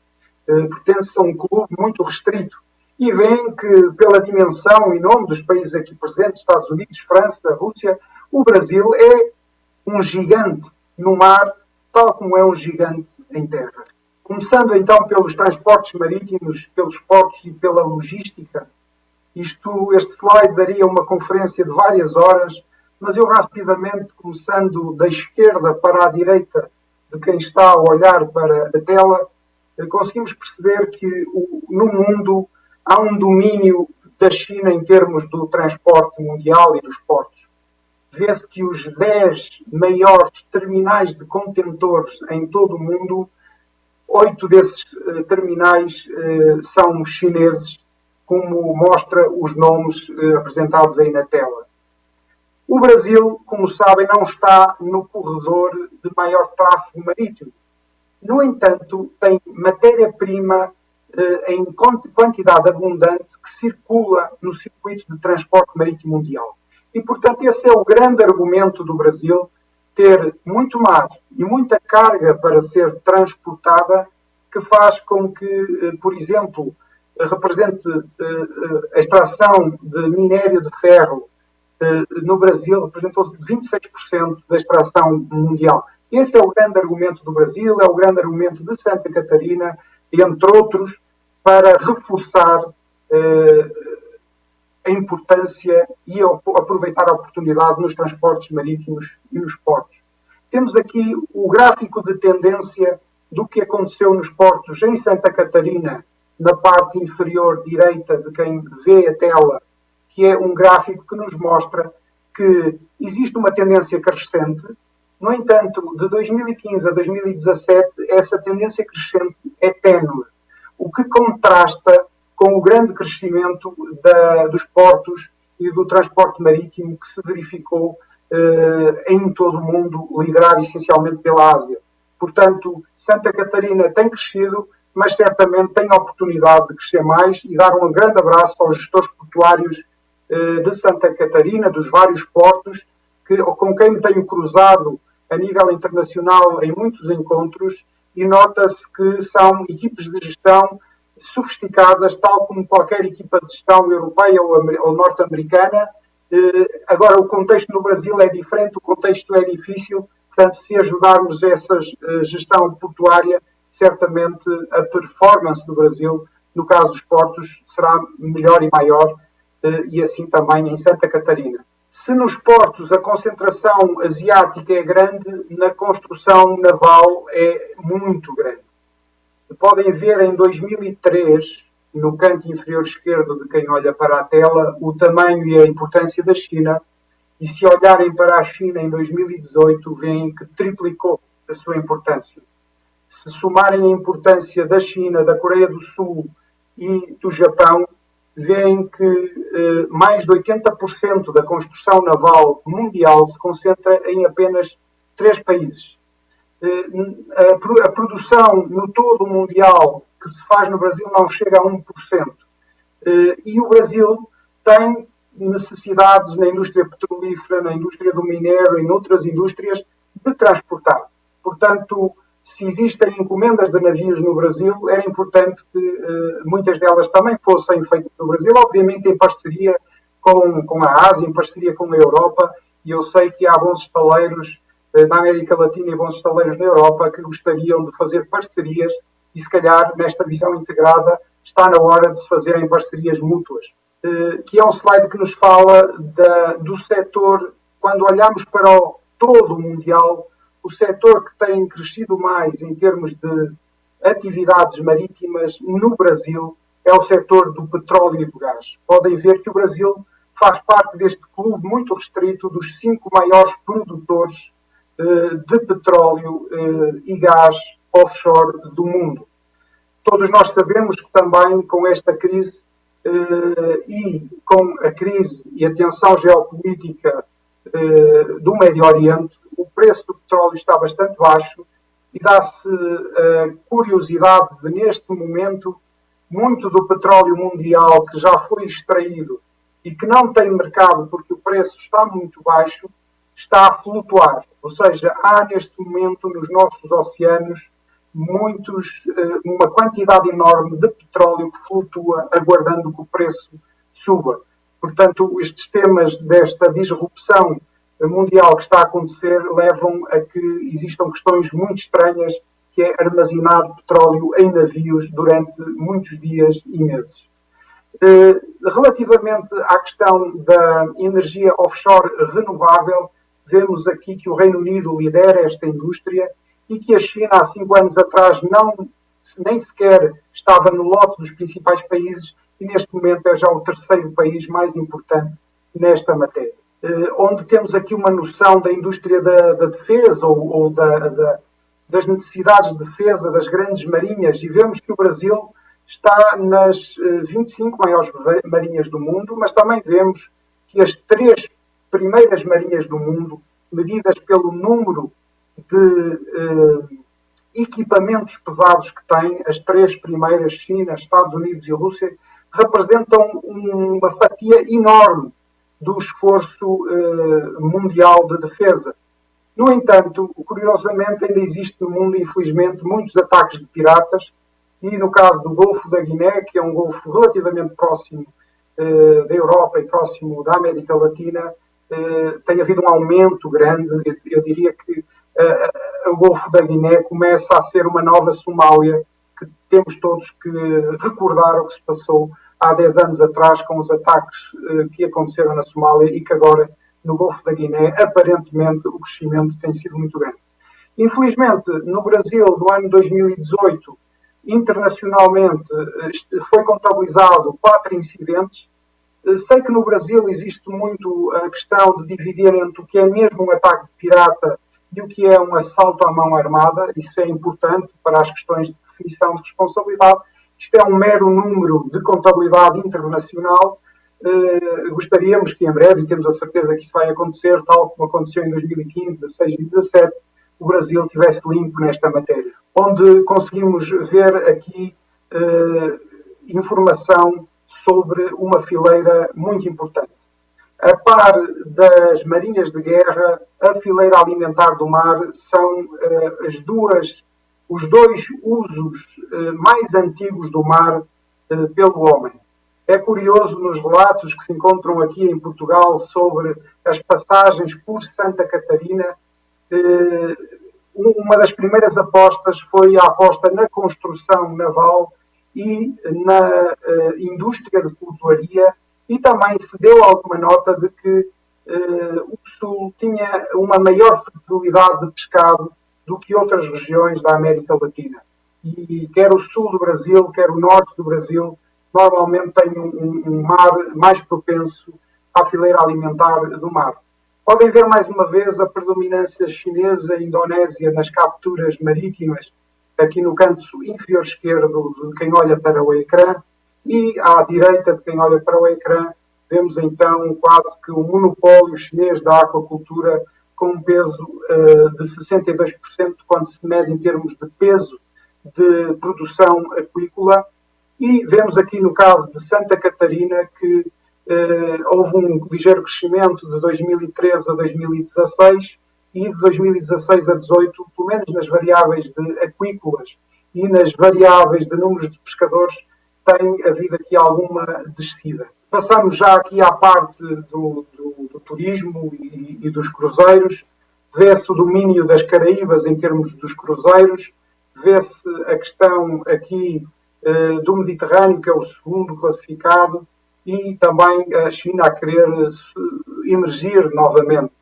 Eh, pertence a um clube muito restrito. E vem que, pela dimensão e nome dos países aqui presentes, Estados Unidos, França, Rússia, o Brasil é um gigante no mar, tal como é um gigante em terra. Começando então pelos transportes marítimos, pelos portos e pela logística. Isto, este slide daria uma conferência de várias horas, mas eu rapidamente, começando da esquerda para a direita de quem está a olhar para a tela, eh, conseguimos perceber que no mundo há um domínio da China em termos do transporte mundial e dos portos vê-se que os 10 maiores terminais de contentores em todo o mundo, oito desses uh, terminais uh, são chineses, como mostra os nomes uh, apresentados aí na tela. O Brasil, como sabem, não está no corredor de maior tráfego marítimo. No entanto, tem matéria-prima em quantidade abundante que circula no circuito de transporte marítimo mundial. E, portanto, esse é o grande argumento do Brasil, ter muito mar e muita carga para ser transportada, que faz com que, eh, por exemplo, represente eh, eh, a extração de minério de ferro no Brasil, representou 26% da extração mundial. Esse é o grande argumento do Brasil, é o grande argumento de Santa Catarina, entre outros, para reforçar a importância e aproveitar a oportunidade nos transportes marítimos e nos portos. Temos aqui o gráfico de tendência do que aconteceu nos portos em Santa Catarina na parte inferior direita de quem vê a tela, que é um gráfico que nos mostra que existe uma tendência crescente. No entanto, de 2015 a 2017, essa tendência crescente é ténue, o que contrasta com o grande crescimento da, dos portos e do transporte marítimo que se verificou eh, em todo o mundo, liderado essencialmente pela Ásia. Portanto, Santa Catarina tem crescido, mas certamente tem a oportunidade de crescer mais e dar um grande abraço aos gestores portuários eh, de Santa Catarina, dos vários portos, que, com quem me tenho cruzado a nível internacional em muitos encontros e nota-se que são equipes de gestão sofisticadas, tal como qualquer equipa de gestão europeia ou norte-americana. Eh, agora, o contexto no Brasil é diferente, o contexto é difícil, portanto, se ajudarmos essa eh, gestão portuária, certamente a performance do Brasil, no caso dos portos, será melhor e maior, eh, e assim também em Santa Catarina. Se nos portos a concentração asiática é grande, na construção naval é muito grande podem ver em 2003, no canto inferior esquerdo de quem olha para a tela, o tamanho e a importância da China. E se olharem para a China em 2018, veem que triplicou a sua importância. Se somarem a importância da China, da Coreia do Sul e do Japão, veem que eh, mais de 80% da construção naval mundial se concentra em apenas três países: a produção no todo mundial que se faz no Brasil não chega a 1%. Eh, e o Brasil tem necessidades na indústria petrolífera, na indústria do minério, em outras indústrias, de transportar. Portanto, se existem encomendas de navios no Brasil, era importante que uh, muitas delas também fossem feitas no Brasil, obviamente em parceria com, com a Ásia, em parceria com a Europa, e eu sei que há bons estaleiros eh, na América Latina e bons estaleiros na Europa que gostariam de fazer parcerias e, se calhar, nesta visão integrada, está na hora de se fazerem parcerias mútuas. Eh, que é um slide que nos fala da, do setor, quando olhamos para o todo mundial, o setor que tem crescido mais em termos de atividades marítimas no Brasil é o setor do petróleo e do gás. Podem ver que o Brasil faz parte deste clube muito restrito dos cinco maiores produtores eh, de petróleo eh, e gás offshore do mundo. Todos nós sabemos que também com esta crise eh, e com a crise e a tensão geopolítica do Médio Oriente, o preço do petróleo está bastante baixo e dá-se a curiosidade de, neste momento, muito do petróleo mundial que já foi extraído e que não tem mercado porque o preço está muito baixo, está a flutuar. Ou seja, há neste momento nos nossos oceanos muitos, eh, uma quantidade enorme de petróleo que flutua, aguardando que o preço suba. Portanto, estes temas desta disrupção mundial que está a acontecer levam a que existam questões muito estranhas, que é armazenar petróleo em navios durante muitos dias e meses. Eh, relativamente à questão da energia offshore renovável, vemos aqui que o Reino Unido lidera esta indústria e que a China, há cinco anos atrás, não, nem sequer estava no lote dos principais países e neste momento é já o terceiro país mais importante nesta matéria. Eh, onde temos aqui uma noção da indústria da, da defesa ou, ou da, da, das necessidades de defesa das grandes marinhas e vemos que o Brasil está nas 25 eh, maiores marinhas do mundo, mas também vemos que as três primeiras marinhas do mundo, medidas pelo número de eh, equipamentos pesados que têm, as três primeiras, China, Estados Unidos e Rússia, representam uma fatia enorme do esforço eh, mundial de defesa. No entanto, curiosamente, ainda existe no mundo, infelizmente, muitos ataques de piratas, e no caso do Golfo da Guiné, que é um golfo relativamente próximo eh, da Europa e próximo da América Latina, tem havido um aumento grande. Eu, diria que eh, o Golfo da Guiné começa a ser uma nova Somália, que temos todos que recordar o que se passou há 10 anos atrás com os ataques eh, que aconteceram na Somália e que agora no Golfo da Guiné, aparentemente, o crescimento tem sido muito grande. Infelizmente, no Brasil, no ano 2018, internacionalmente foi contabilizado quatro incidentes. Sei que no Brasil existe muito a questão de dividir entre o que é mesmo um ataque de pirata e o que é um assalto à mão armada. Isso é importante para as questões de definição de responsabilidade. Isto é um mero número de contabilidade internacional. Uh, gostaríamos que em breve, e temos a certeza que isso vai acontecer, tal como aconteceu em 2015, 16 e 17, o Brasil tivesse limpo nesta matéria. Onde conseguimos ver aqui uh, informação sobre uma fileira muito importante. A par das marinhas de guerra, a fileira alimentar do mar são uh, as duas os dois usos eh, mais antigos do mar eh, pelo homem. É curioso nos relatos que se encontram aqui em Portugal sobre as passagens por Santa Catarina. Eh, uma das primeiras apostas foi a aposta na construção naval e na indústria de cultuaria, e também se deu alguma nota de que o Sul tinha uma maior fertilidade de pescado do que outras regiões da América Latina. E quer o sul do Brasil, quer o norte do Brasil, normalmente têm um, um mar mais propenso à fileira alimentar do mar. Podem ver mais uma vez a predominância chinesa e indonésia nas capturas marítimas, aqui no canto inferior esquerdo de quem olha para o ecrã, e à direita de quem olha para o ecrã, vemos então quase que o monopólio chinês da aquacultura com um peso uh, de 62% quando se mede em termos de peso de produção aquícola. E vemos aqui no caso de Santa Catarina que uh, houve um ligeiro crescimento de 2013 a 2016 e de 2016 a 2018, pelo menos nas variáveis de aquícolas e nas variáveis de números de pescadores, tem havido aqui alguma descida. Passamos já aqui à parte do, do, do turismo e, e, dos cruzeiros. Vê-se o domínio das Caraíbas em termos dos cruzeiros, vê-se a questão aqui eh, do Mediterrâneo, que é o segundo classificado, e também a China a querer emergir novamente.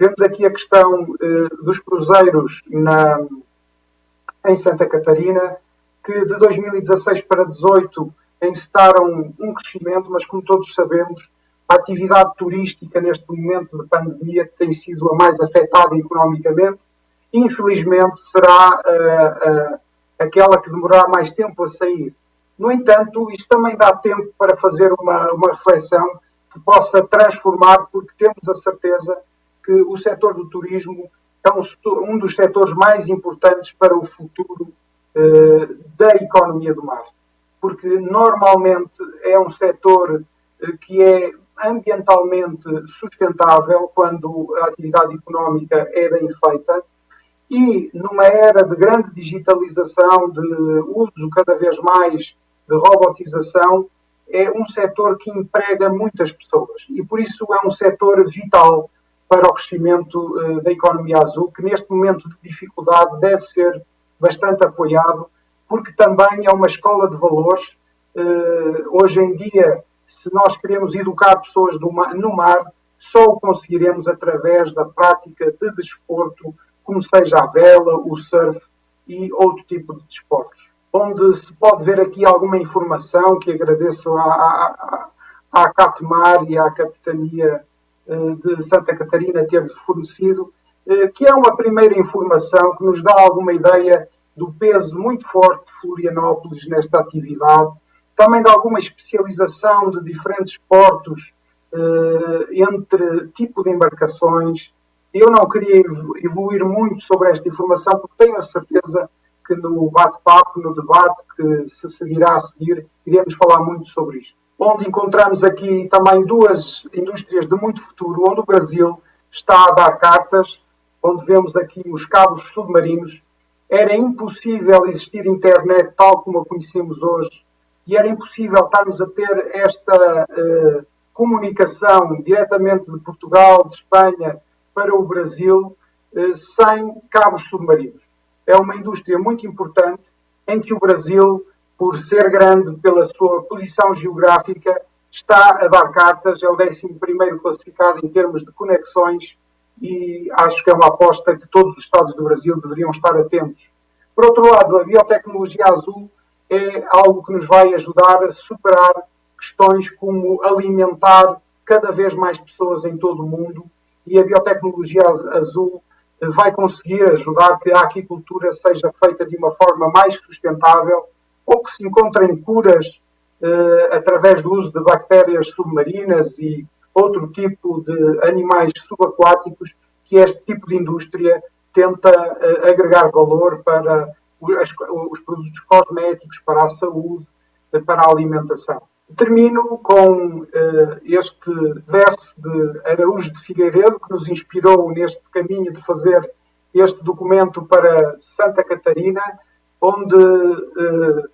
Vemos aqui a questão eh, dos cruzeiros na, em Santa Catarina, que de 2016 para 2018 encetaram um crescimento, mas como todos sabemos, a atividade turística neste momento de pandemia tem sido a mais afetada economicamente. Infelizmente, será uh, uh, aquela que demorará mais tempo a sair. No entanto, isto também dá tempo para fazer uma, uma reflexão que possa transformar, porque temos a certeza que o setor do turismo é um, um dos setores mais importantes para o futuro uh, da economia do mar. Porque normalmente é um setor eh, que é ambientalmente sustentável quando a atividade económica é bem feita. E numa era de grande digitalização, de uso cada vez mais de robotização, é um setor que emprega muitas pessoas. E por isso é um setor vital para o crescimento uh, da economia azul, que neste momento de dificuldade deve ser bastante apoiado porque também é uma escola de valores. Uh, hoje em dia, se nós queremos educar pessoas no mar, só o conseguiremos através da prática de desporto, como seja a vela, o surf e outro tipo de desportos. Onde se pode ver aqui alguma informação que agradeço à, à, à Catmar e à Capitania de Santa Catarina ter fornecido, uh, que é uma primeira informação que nos dá alguma ideia do peso muito forte de Florianópolis nesta atividade, também de alguma especialização de diferentes portos eh, entre tipo de embarcações. Eu não queria evoluir muito sobre esta informação, porque tenho a certeza que no bate-papo, no debate que se seguirá a seguir, iremos falar muito sobre isto. Onde encontramos aqui também duas indústrias de muito futuro, onde o Brasil está a dar cartas, onde vemos aqui os cabos submarinos, era impossível existir internet tal como a conhecemos hoje e era impossível estarmos a ter esta uh, comunicação diretamente de Portugal, de Espanha para o Brasil uh, sem cabos submarinos. É uma indústria muito importante em que o Brasil, por ser grande pela sua posição geográfica, está a dar cartas, é o 11 classificado em termos de conexões e acho que é uma aposta que todos os Estados do Brasil deveriam estar atentos. Por outro lado, a biotecnologia azul é algo que nos vai ajudar a superar questões como alimentar cada vez mais pessoas em todo o mundo e a biotecnologia azul vai conseguir ajudar que a aquicultura seja feita de uma forma mais sustentável ou que se encontrem curas eh, através do uso de bactérias submarinas e outro tipo de animais subaquáticos que este tipo de indústria tenta eh, agregar valor para os, os produtos cosméticos, para a saúde, para a alimentação. Termino com uh, este verso de Araújo de Figueiredo, que nos inspirou neste caminho de fazer este documento para Santa Catarina, onde uh,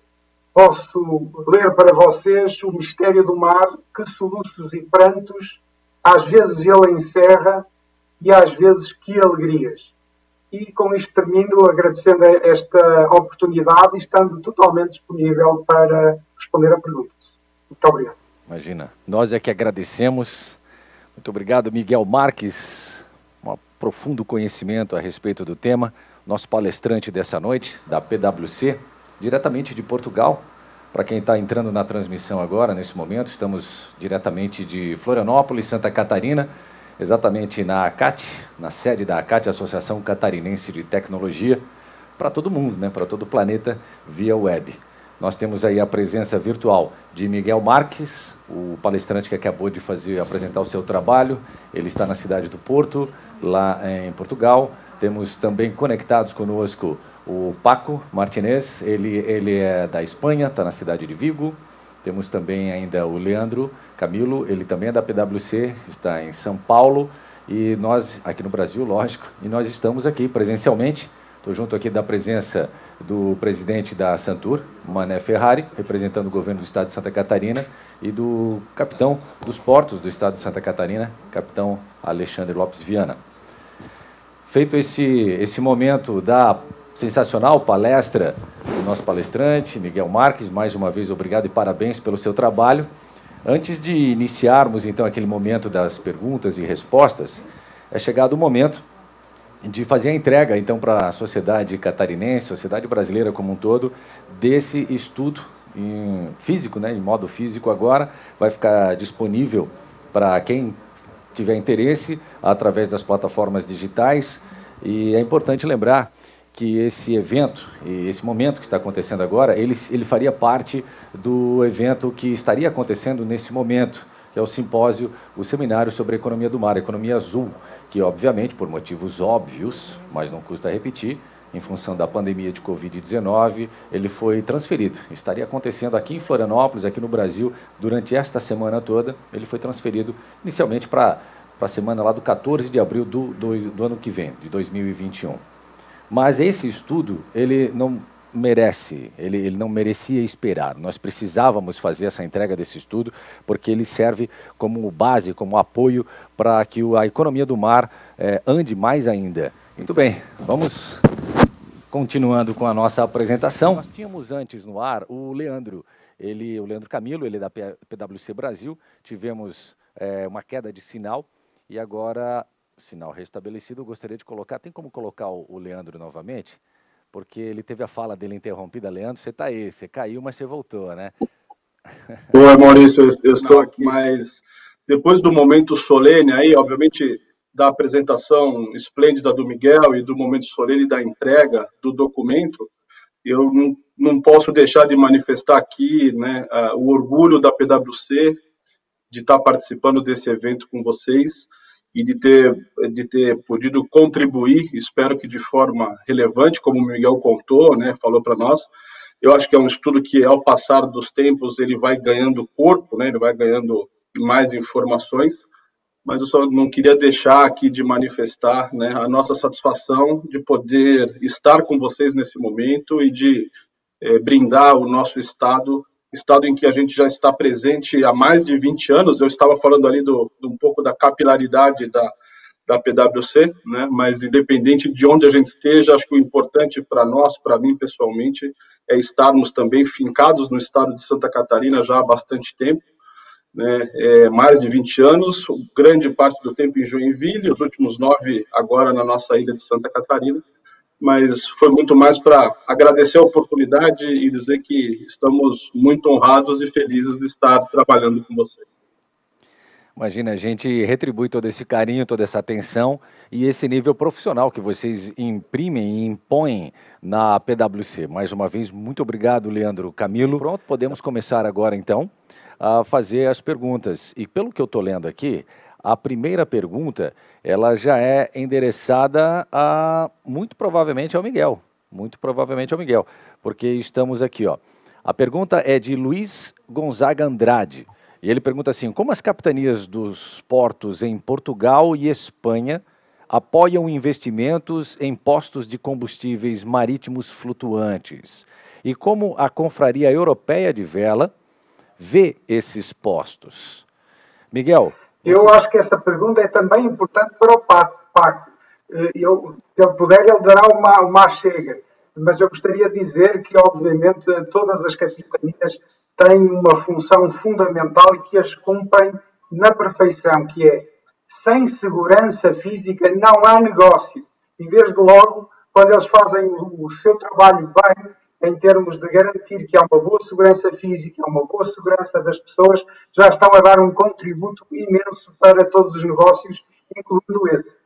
posso ler para vocês o mistério do mar, que soluços e prantos, às vezes ele encerra e às vezes que alegrias. E com isto termino agradecendo esta oportunidade e estando totalmente disponível para responder a perguntas. Muito obrigado. Imagina, nós é que agradecemos. Muito obrigado, Miguel Marques. Um profundo conhecimento a respeito do tema. Nosso palestrante dessa noite, da PwC, diretamente de Portugal. Para quem está entrando na transmissão agora, nesse momento, estamos diretamente de Florianópolis, Santa Catarina, exatamente na ACAT, na sede da ACAT, Associação Catarinense de Tecnologia, para todo mundo, né, para todo o planeta, via web. Nós temos aí a presença virtual de Miguel Marques, o palestrante que acabou de fazer apresentar o seu trabalho. Ele está na cidade do Porto, lá em Portugal. Temos também conectados conosco o Paco Martinez, ele, ele é da Espanha, está na cidade de Vigo. Temos também ainda o Leandro Camilo, ele também é da PwC, está em São Paulo. E nós, aqui no Brasil, lógico, e nós estamos aqui presencialmente Estou junto aqui da presença do presidente da Santur, Mané Ferrari, representando o governo do estado de Santa Catarina, e do capitão dos portos do estado de Santa Catarina, capitão Alexandre Lopes Viana. Feito esse, esse momento da sensacional palestra do nosso palestrante, Miguel Marques, mais uma vez obrigado e parabéns pelo seu trabalho. Antes de iniciarmos então aquele momento das perguntas e respostas, é chegado o momento de fazer a entrega, então, para a sociedade catarinense, sociedade brasileira como um todo, desse estudo em físico, né, em modo físico agora, vai ficar disponível para quem tiver interesse através das plataformas digitais. E é importante lembrar que esse evento, esse momento que está acontecendo agora, ele, ele faria parte do evento que estaria acontecendo nesse momento, que é o simpósio, o seminário sobre a economia do mar, economia azul, que obviamente, por motivos óbvios, mas não custa repetir, em função da pandemia de Covid-19, ele foi transferido. Estaria acontecendo aqui em Florianópolis, aqui no Brasil, durante esta semana toda. Ele foi transferido inicialmente para a semana lá do 14 de abril do, do, do ano que vem, de 2021. Mas esse estudo, ele não merece, ele, ele não merecia esperar. Nós precisávamos fazer essa entrega desse estudo, porque ele serve como base, como apoio para que a economia do mar eh, ande mais ainda. Muito bem, vamos continuando com a nossa apresentação. Nós tínhamos antes no ar o Leandro, ele, o Leandro Camilo, ele é da PwC Brasil. Tivemos eh, uma queda de sinal e agora, sinal restabelecido, eu gostaria de colocar, tem como colocar o, o Leandro novamente? porque ele teve a fala dele interrompida. Leandro, você está aí, você caiu, mas você voltou, né? Oi, Maurício, eu, eu estou aqui, mas depois do momento solene aí, obviamente, da apresentação esplêndida do Miguel e do momento solene da entrega do documento, eu não, não posso deixar de manifestar aqui né, o orgulho da PwC de estar participando desse evento com vocês e de ter, de ter podido contribuir, espero que de forma relevante, como o Miguel contou, né, falou para nós. Eu acho que é um estudo que, ao passar dos tempos, ele vai ganhando corpo, né, ele vai ganhando mais informações, mas eu só não queria deixar aqui de manifestar né, a nossa satisfação de poder estar com vocês nesse momento e de é, brindar o nosso Estado estado em que a gente já está presente há mais de 20 anos. Eu estava falando ali do, do um pouco da capilaridade da, da PwC, né? mas independente de onde a gente esteja, acho que o importante para nós, para mim pessoalmente, é estarmos também fincados no estado de Santa Catarina já há bastante tempo, né? É, mais de 20 anos, grande parte do tempo em Joinville, os últimos nove agora na nossa ilha de Santa Catarina, mas foi muito mais para agradecer a oportunidade e dizer que estamos muito honrados e felizes de estar trabalhando com vocês. Imagina, a gente retribui todo esse carinho, toda essa atenção e esse nível profissional que vocês imprimem e impõem na PwC. Mais uma vez, muito obrigado, Leandro Camilo. Pronto, podemos começar agora então a fazer as perguntas. E pelo que eu estou lendo aqui, a primeira pergunta, ela já é endereçada a, muito provavelmente ao Miguel, muito provavelmente ao Miguel, porque estamos aqui, ó. A pergunta é de Luiz Gonzaga Andrade, e ele pergunta assim, como as capitanias dos portos em Portugal e Espanha apoiam investimentos em postos de combustíveis marítimos flutuantes? E como a Confraria Europeia de Vela vê esses postos? Miguel, eu acho que essa pergunta é também importante para o Paco. Eh, eu, se ele puder, ele dará uma, uma chega. Mas eu gostaria de dizer que, obviamente, todas as capitanias têm uma função fundamental e que as cumprem na perfeição, que é, sem segurança física não há negócio. E desde logo, quando eles fazem o, o seu trabalho bem, em termos de garantir que há uma boa segurança física, uma boa segurança das pessoas, já estão a dar um contributo imenso para todos os negócios, incluindo esse.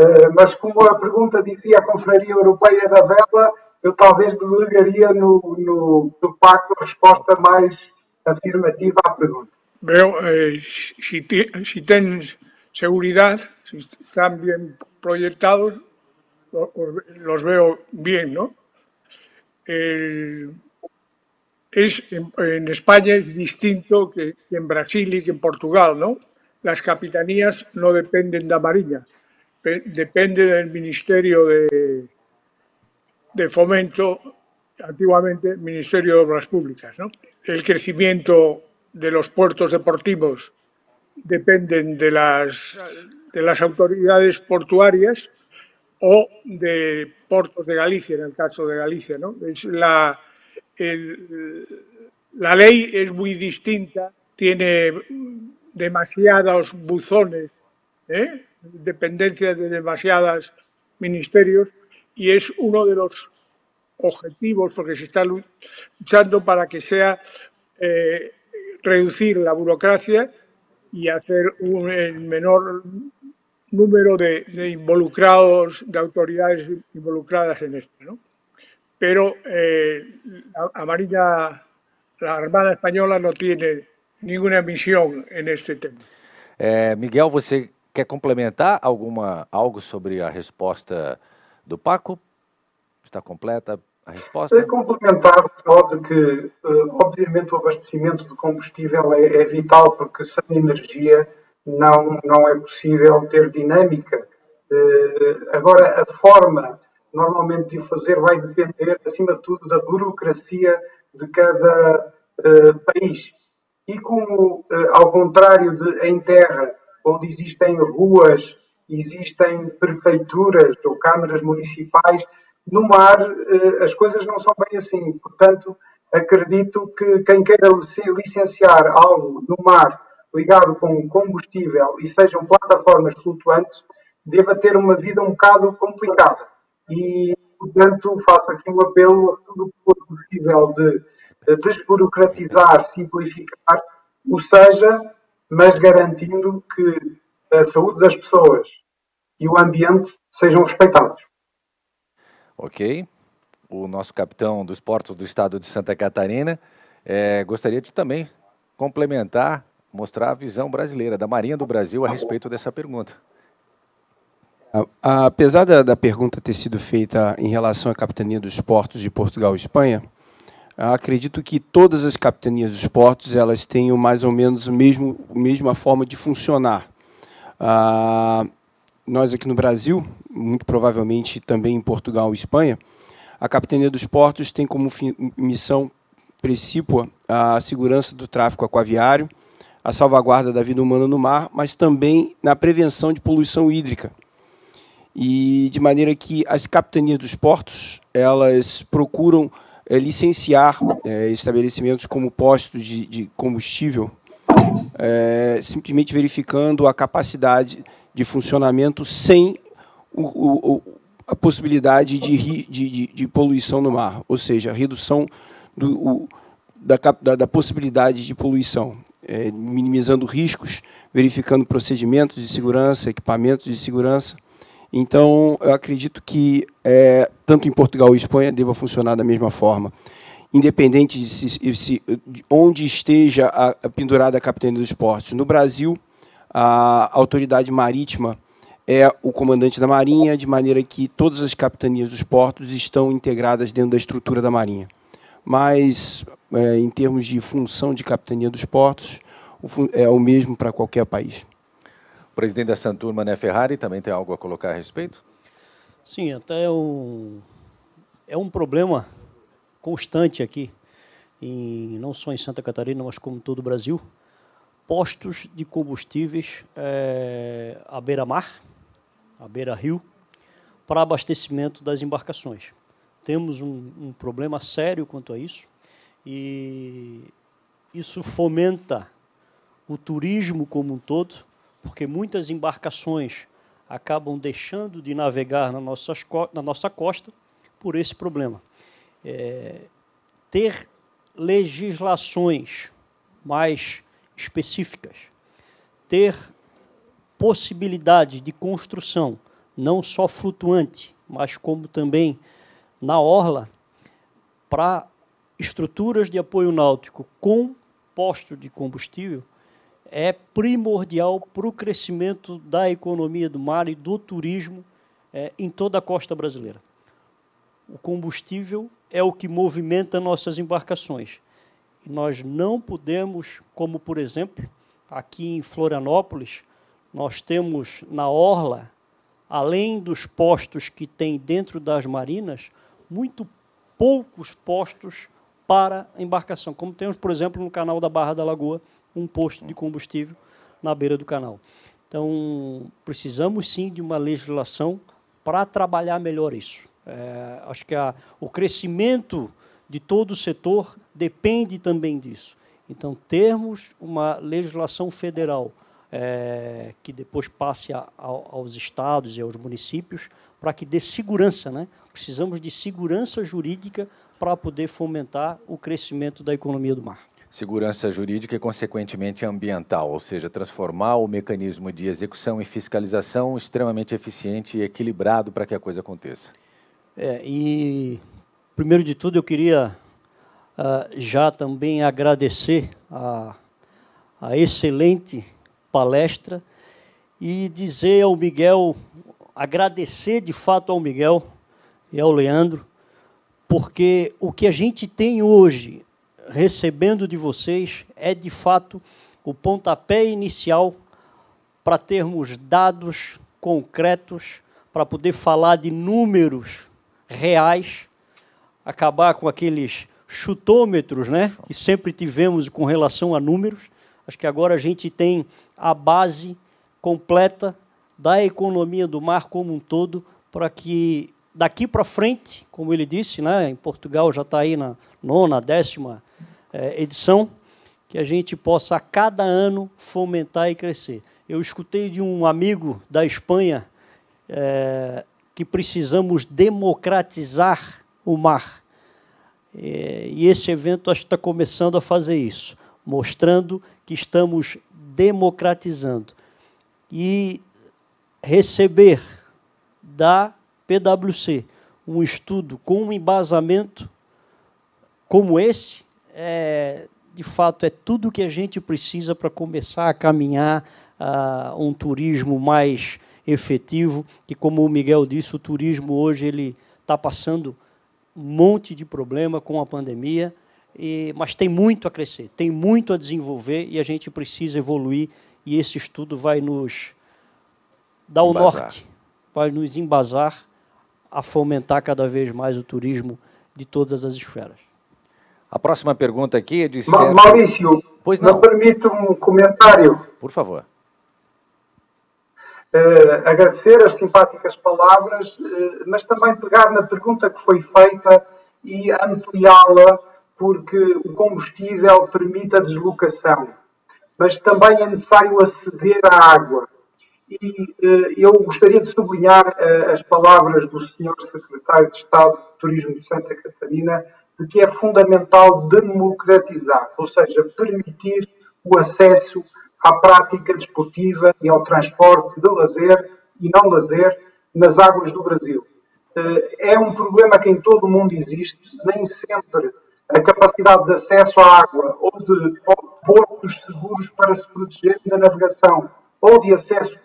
Uh, mas como a pergunta dizia a Confraria Europeia da Vela, eu talvez delegaria no, no, no a resposta mais afirmativa à pergunta. Veo, eh, si, si tens seguridade, si están bien proyectados, veo. Es, en, España es distinto que, en Brasil y que en Portugal, ¿no? Las capitanías no dependen de la Marina, depende del Ministerio de, de Fomento, antiguamente Ministerio de Obras Públicas, ¿no? El crecimiento de los puertos deportivos dependen de las, de las autoridades portuarias o de Portos de Galicia, en el caso de Galicia. ¿no? La ley es muy distinta, tiene demasiados buzones, ¿eh? dependencias de demasiados ministerios, y es uno de los objetivos, porque se está luchando para que sea eh, reducir la burocracia y hacer un, el menor número de, de, involucrados, de autoridades involucradas en esto. ¿no? Pero eh, la, Marina, la Armada Española no tiene nenhuma missão neste tema. É, Miguel, você quer complementar alguma, algo sobre a resposta do Paco? Está completa a resposta? É complementar só de que, obviamente, o abastecimento de combustível é, é vital, porque sem energia não, não é possível ter dinâmica. Uh, agora, a forma normalmente de o fazer vai depender, acima de tudo, da burocracia de cada uh, país. E como, uh, ao contrário de em terra, onde existem ruas, existem prefeituras ou câmaras municipais, no mar as coisas não são bem assim. Portanto, acredito que quem queira licenciar algo no mar ligado com combustível e sejam plataformas flutuantes, deva ter uma vida um bocado complicada. E, portanto, faço aqui um apelo a tudo o que for possível de desburocratizar, simplificar, o seja, mas garantindo que a saúde das pessoas e o ambiente sejam respeitados. Ok. O nosso capitão dos portos do estado de Santa Catarina é, gostaria de também complementar mostrar a visão brasileira, da Marinha do Brasil, a respeito dessa pergunta. Apesar da, da pergunta ter sido feita em relação à capitania dos portos de Portugal e Espanha, acredito que todas as capitanias dos portos elas tenham mais ou menos a mesmo, mesma forma de funcionar. Ah, nós aqui no Brasil, muito provavelmente também em Portugal e Espanha, a capitania dos portos tem como missão precípua a segurança do tráfego aquaviário, a salvaguarda da vida humana no mar, mas também na prevenção de poluição hídrica. E de maneira que as capitanias dos portos, elas procuram é, licenciar é, estabelecimentos como postos de, de combustível, é, simplesmente verificando a capacidade de funcionamento sem o, o, a possibilidade de, de, de, de, poluição no mar, ou seja, a redução do, o, da, da, da, possibilidade de poluição, é, minimizando riscos, verificando procedimentos de segurança, equipamentos de segurança. Então, eu acredito que é, tanto em Portugal e Espanha deva funcionar da mesma forma independente de, se, se, de onde esteja a, a pendurada a capitania dos portos. No Brasil, a autoridade marítima é o comandante da Marinha, de maneira que todas as capitanias dos portos estão integradas dentro da estrutura da Marinha. Mas, é, em termos de função de capitania dos portos, é o mesmo para qualquer país. O presidente da Santur, Mané Ferrari, também tem algo a colocar a respeito? Sim, até é um, é um problema constante aqui, em, não só em Santa Catarina, mas como todo o Brasil, postos de combustíveis é, à beira-mar, à beira-rio, para abastecimento das embarcações. Temos um, um problema sério quanto a isso e isso fomenta o turismo como um todo, porque muitas embarcações acabam deixando de navegar na nossa, na nossa costa por esse problema. É, ter legislações mais específicas, ter possibilidade de construção, não só flutuante, mas como também na orla, para estruturas de apoio náutico com posto de combustível, é primordial para o crescimento da economia do mar e do turismo é, em toda a costa brasileira. O combustível é o que movimenta nossas embarcações. E nós não podemos, como por exemplo, aqui em Florianópolis, nós temos na orla, além dos postos que tem dentro das marinas, muito poucos postos para embarcação, como temos, por exemplo, no canal da Barra da Lagoa, um posto de combustível na beira do canal. Então, precisamos sim de uma legislação para trabalhar melhor isso. É, acho que a, o crescimento de todo o setor depende também disso. Então, termos uma legislação federal é, que depois passe a, a, aos estados e aos municípios para que dê segurança. Né? Precisamos de segurança jurídica para poder fomentar o crescimento da economia do mar. Segurança jurídica e, consequentemente, ambiental, ou seja, transformar o mecanismo de execução e fiscalização extremamente eficiente e equilibrado para que a coisa aconteça. É, e, primeiro de tudo, eu queria uh, já também agradecer a, a excelente palestra e dizer ao Miguel, agradecer de fato ao Miguel e ao Leandro, porque o que a gente tem hoje recebendo de vocês é de fato o pontapé inicial para termos dados concretos, para poder falar de números reais, acabar com aqueles chutômetros, né, que sempre tivemos com relação a números. Acho que agora a gente tem a base completa da economia do mar como um todo para que daqui para frente, como ele disse, né, em Portugal já está aí na nona, décima é, edição, que a gente possa a cada ano fomentar e crescer. Eu escutei de um amigo da Espanha é, que precisamos democratizar o mar. É, e esse evento está começando a fazer isso, mostrando que estamos democratizando. E receber da PwC um estudo com um embasamento como esse, é, de fato, é tudo que a gente precisa para começar a caminhar uh, um turismo mais efetivo. E como o Miguel disse, o turismo hoje ele está passando um monte de problema com a pandemia, e, mas tem muito a crescer, tem muito a desenvolver e a gente precisa evoluir. E esse estudo vai nos dar embasar. o norte, vai nos embasar a fomentar cada vez mais o turismo de todas as esferas. A próxima pergunta aqui é de Maurício, pois não. me permite um comentário? Por favor. Uh, agradecer as simpáticas palavras, uh, mas também pegar na pergunta que foi feita e ampliá-la, porque o combustível permite a deslocação, mas também é necessário aceder à água. E uh, eu gostaria de sublinhar uh, as palavras do Sr. Secretário de Estado de Turismo de Santa Catarina, de que é fundamental democratizar, ou seja, permitir o acesso à prática desportiva e ao transporte de lazer e não lazer nas águas do Brasil. É um problema que em todo o mundo existe, nem sempre a capacidade de acesso à água ou de portos seguros para se proteger na navegação ou de acesso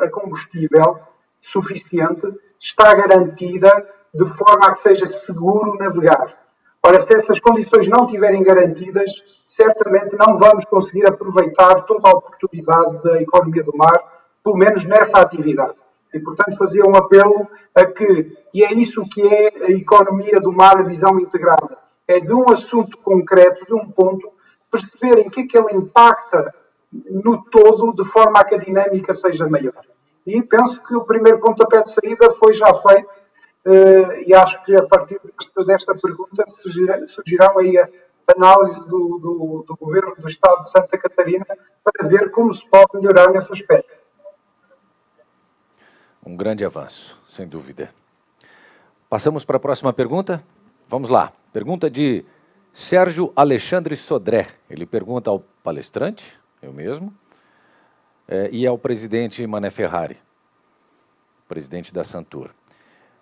a combustível suficiente está garantida de forma a que seja seguro navegar. Ora, se essas condições não estiverem garantidas, certamente não vamos conseguir aproveitar toda a oportunidade da economia do mar, pelo menos nessa atividade. E, portanto, fazia um apelo a que, e é isso que é a economia do mar, a visão integrada, é de um assunto concreto, de um ponto, perceberem que é que ele impacta no todo, de forma a que a dinâmica seja maior. E penso que o primeiro pontapé de saída foi já feito, eh, e acho que a partir desta pergunta surgirão aí a análise do, do, do Governo do Estado de Santa Catarina para ver como se pode melhorar nesse aspecto. Um grande avanço, sem dúvida. Passamos para a próxima pergunta? Vamos lá. Pergunta de Sérgio Alexandre Sodré. Ele pergunta ao palestrante, eu mesmo, é, e ao presidente Mané Ferrari, presidente da Santur.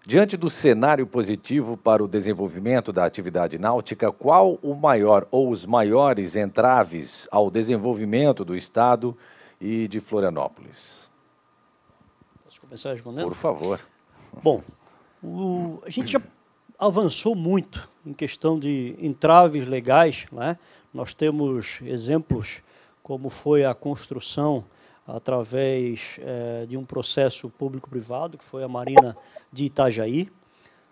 Diante do cenário positivo para o desenvolvimento da atividade náutica, qual o maior ou os maiores entraves ao desenvolvimento do Estado e de Florianópolis? Posso começar respondendo? Por favor. Bom, o, a gente já avançou muito em questão de entraves legais. Né? Nós temos exemplos como foi a construção através é, de um processo público-privado, que foi a Marina de Itajaí.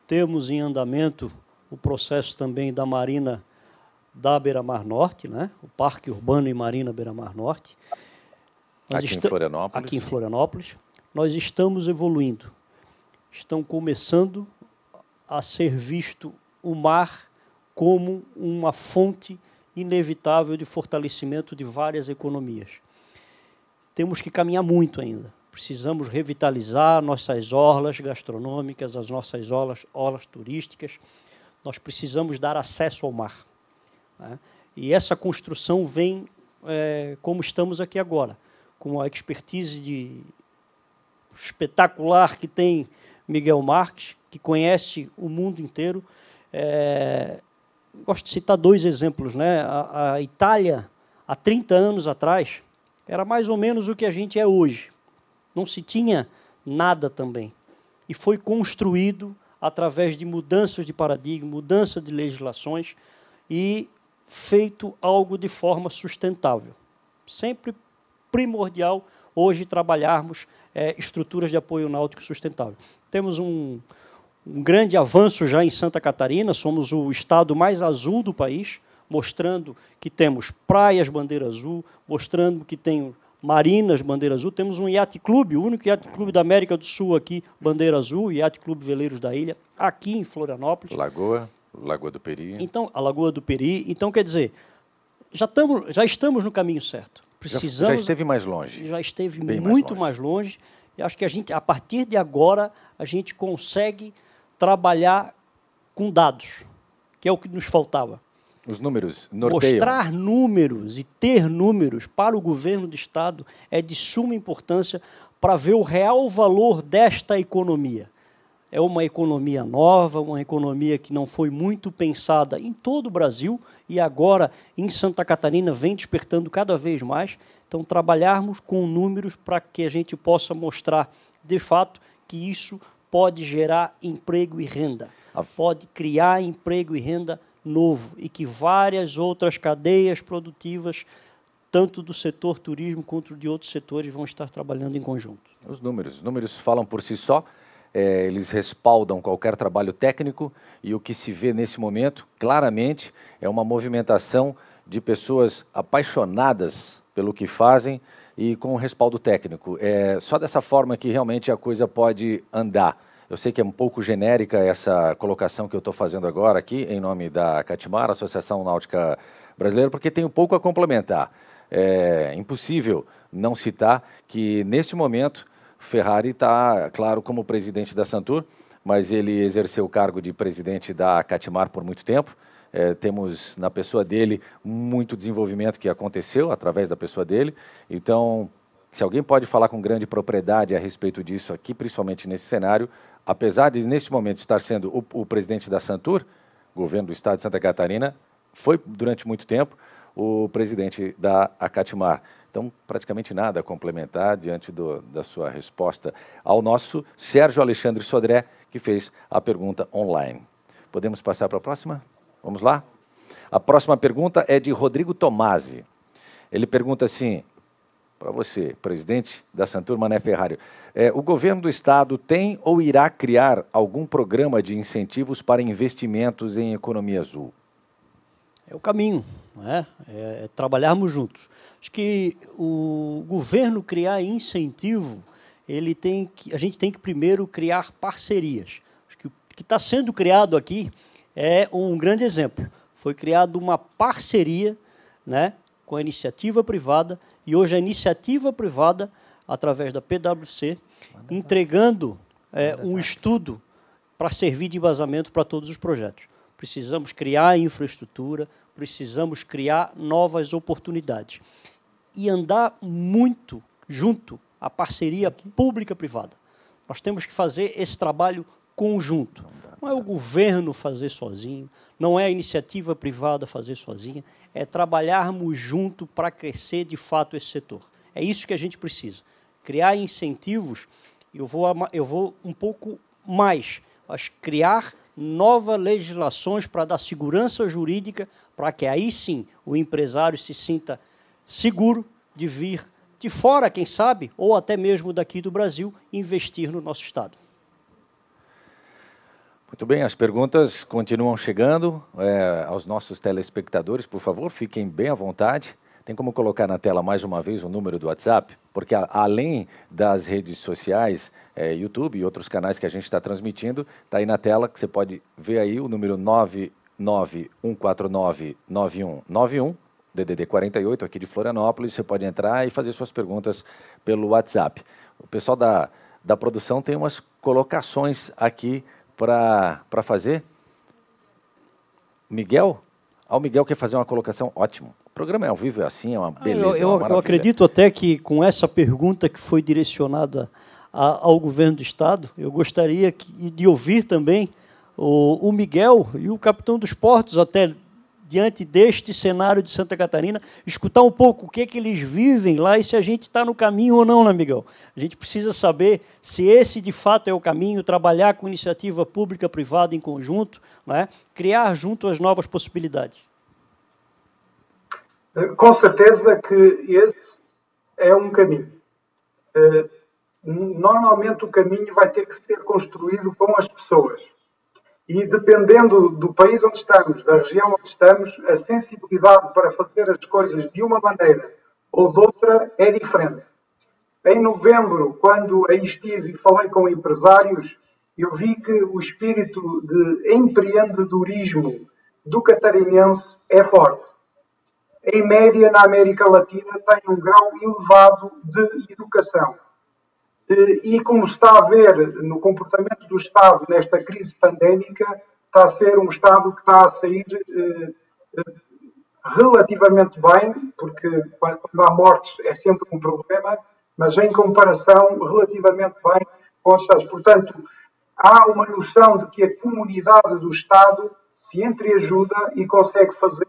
Temos em andamento o processo também da Marina da Beira-Mar Norte, né? o Parque Urbano e Marina Beira-Mar Norte. Nós aqui em Florianópolis. Aqui em Florianópolis. Nós estamos evoluindo. Estão começando a ser visto o mar como uma fonte inevitável de fortalecimento de várias economias. Temos que caminhar muito ainda. Precisamos revitalizar nossas orlas gastronômicas, as nossas orlas, orlas turísticas. Nós precisamos dar acesso ao mar. Né? E essa construção vem é, como estamos aqui agora, com a expertise de espetacular que tem Miguel Marques, que conhece o mundo inteiro. É, gosto de citar dois exemplos. Né? A, a, Itália, há 30 anos atrás, era mais ou menos o que a gente é hoje. Não se tinha nada também. E foi construído através de mudanças de paradigma, mudança de legislações e feito algo de forma sustentável. Sempre primordial hoje trabalharmos é, estruturas de apoio náutico sustentável. Temos um, um grande avanço já em Santa Catarina, somos o estado mais azul do país, mostrando que temos praias bandeira azul, mostrando que tem marinas bandeira azul, temos um iate clube, o único iate clube da América do Sul aqui, bandeira azul, iate clube Veleiros da Ilha, aqui em Florianópolis. Lagoa, Lagoa do Peri. Então, a Lagoa do Peri, então quer dizer, já, tamo, já estamos no caminho certo. Precisamos, já, já esteve mais longe. Já esteve Bem muito mais longe. mais longe. E acho que a gente, a partir de agora, a gente consegue trabalhar com dados, que é o que nos faltava. Os números norteiam. Mostrar números e ter números para o governo do Estado é de suma importância para ver o real valor desta economia. É uma economia nova, uma economia que não foi muito pensada em todo o Brasil e agora em Santa Catarina vem despertando cada vez mais. Então, trabalharmos com números para que a gente possa mostrar, de fato, que isso pode gerar emprego e renda, pode criar emprego e renda novo e que várias outras cadeias produtivas, tanto do setor turismo quanto de outros setores, vão estar trabalhando em conjunto. Os números, os números falam por si só. É, eles respaldam qualquer trabalho técnico e o que se vê nesse momento, claramente, é uma movimentação de pessoas apaixonadas pelo que fazem e com respaldo técnico. É só dessa forma que realmente a coisa pode andar. Eu sei que é um pouco genérica essa colocação que eu estou fazendo agora aqui, em nome da Catimar, Associação Náutica Brasileira, porque um pouco a complementar. É impossível não citar que, neste momento, Ferrari está, claro, como presidente da Santur, mas ele exerceu o cargo de presidente da Catimar por muito tempo. É, temos na pessoa dele muito desenvolvimento que aconteceu através da pessoa dele. Então, se alguém pode falar com grande propriedade a respeito disso aqui, principalmente nesse cenário, apesar de neste momento estar sendo o, o presidente da Santur, governo do estado de Santa Catarina, foi durante muito tempo o presidente da Acatimar. Então, praticamente nada a complementar diante do, da sua resposta ao nosso Sérgio Alexandre Sodré, que fez a pergunta online. Podemos passar para a próxima? Vamos lá? A próxima pergunta é de Rodrigo Tomasi. Ele pergunta assim, para você, presidente da Santur Mané Ferrari, é, o governo do estado tem ou irá criar algum programa de incentivos para investimentos em economia azul? É o caminho, é? é trabalharmos juntos. Acho que o governo criar incentivo, ele tem que, a gente tem que primeiro criar parcerias. Acho que o que está sendo criado aqui é um grande exemplo. Foi criada uma parceria né, com a iniciativa privada e hoje a iniciativa privada, através da PwC, entregando é, um estudo para servir de embasamento para todos os projetos. Precisamos criar infraestrutura, precisamos criar novas oportunidades e andar muito junto à parceria pública-privada. Nós temos que fazer esse trabalho conjunto. Não é o governo fazer sozinho, não é a iniciativa privada fazer sozinha, é trabalharmos junto para crescer de fato esse setor. É isso que a gente precisa. Criar incentivos, eu vou, eu vou um pouco mais, mas criar novas legislações para dar segurança jurídica, para que aí sim o empresário se sinta seguro de vir de fora, quem sabe, ou até mesmo daqui do Brasil, investir no nosso Estado. Muito bem, as perguntas continuam chegando é, aos nossos telespectadores. Por favor, fiquem bem à vontade. Tem como colocar na tela mais uma vez o número do WhatsApp? Porque a, além das redes sociais, é, YouTube e outros canais que a gente está transmitindo, está aí na tela que você pode ver aí o número 991499191, DDD 48, aqui de Florianópolis. Você pode entrar e fazer suas perguntas pelo WhatsApp. O pessoal da, da produção tem umas colocações aqui para fazer. Miguel? Ah, o Miguel quer fazer uma colocação, ótimo. O programa é ao vivo, é assim, é uma beleza. Eu, eu, uma eu acredito até que com essa pergunta que foi direcionada a, ao governo do Estado, eu gostaria que, de ouvir também o, o Miguel e o capitão dos portos, até diante deste cenário de Santa Catarina, escutar um pouco o que, é que eles vivem lá e se a gente está no caminho ou não, né, Miguel? A gente precisa saber se esse de fato é o caminho, trabalhar com iniciativa pública, privada em conjunto, né? criar junto as novas possibilidades. Com certeza que esse é um caminho. Eh, normalmente o caminho vai ter que ser construído com as pessoas e dependendo do país onde estamos, da região onde estamos, a sensibilidade para fazer as coisas de uma maneira ou de outra é diferente. Em novembro, quando aí estive e falei com empresários, eu vi que o espírito de empreendedorismo do catarinense é forte. Em média, na América Latina, tem um grau elevado de educação e como se está a ver no comportamento do Estado nesta crise pandémica, está a ser um Estado que está a sair eh, eh, relativamente bem, porque quando há mortes é sempre um problema, mas em comparação relativamente bem com os Estados. Portanto, há uma noção de que a comunidade do Estado se entreajuda e consegue fazer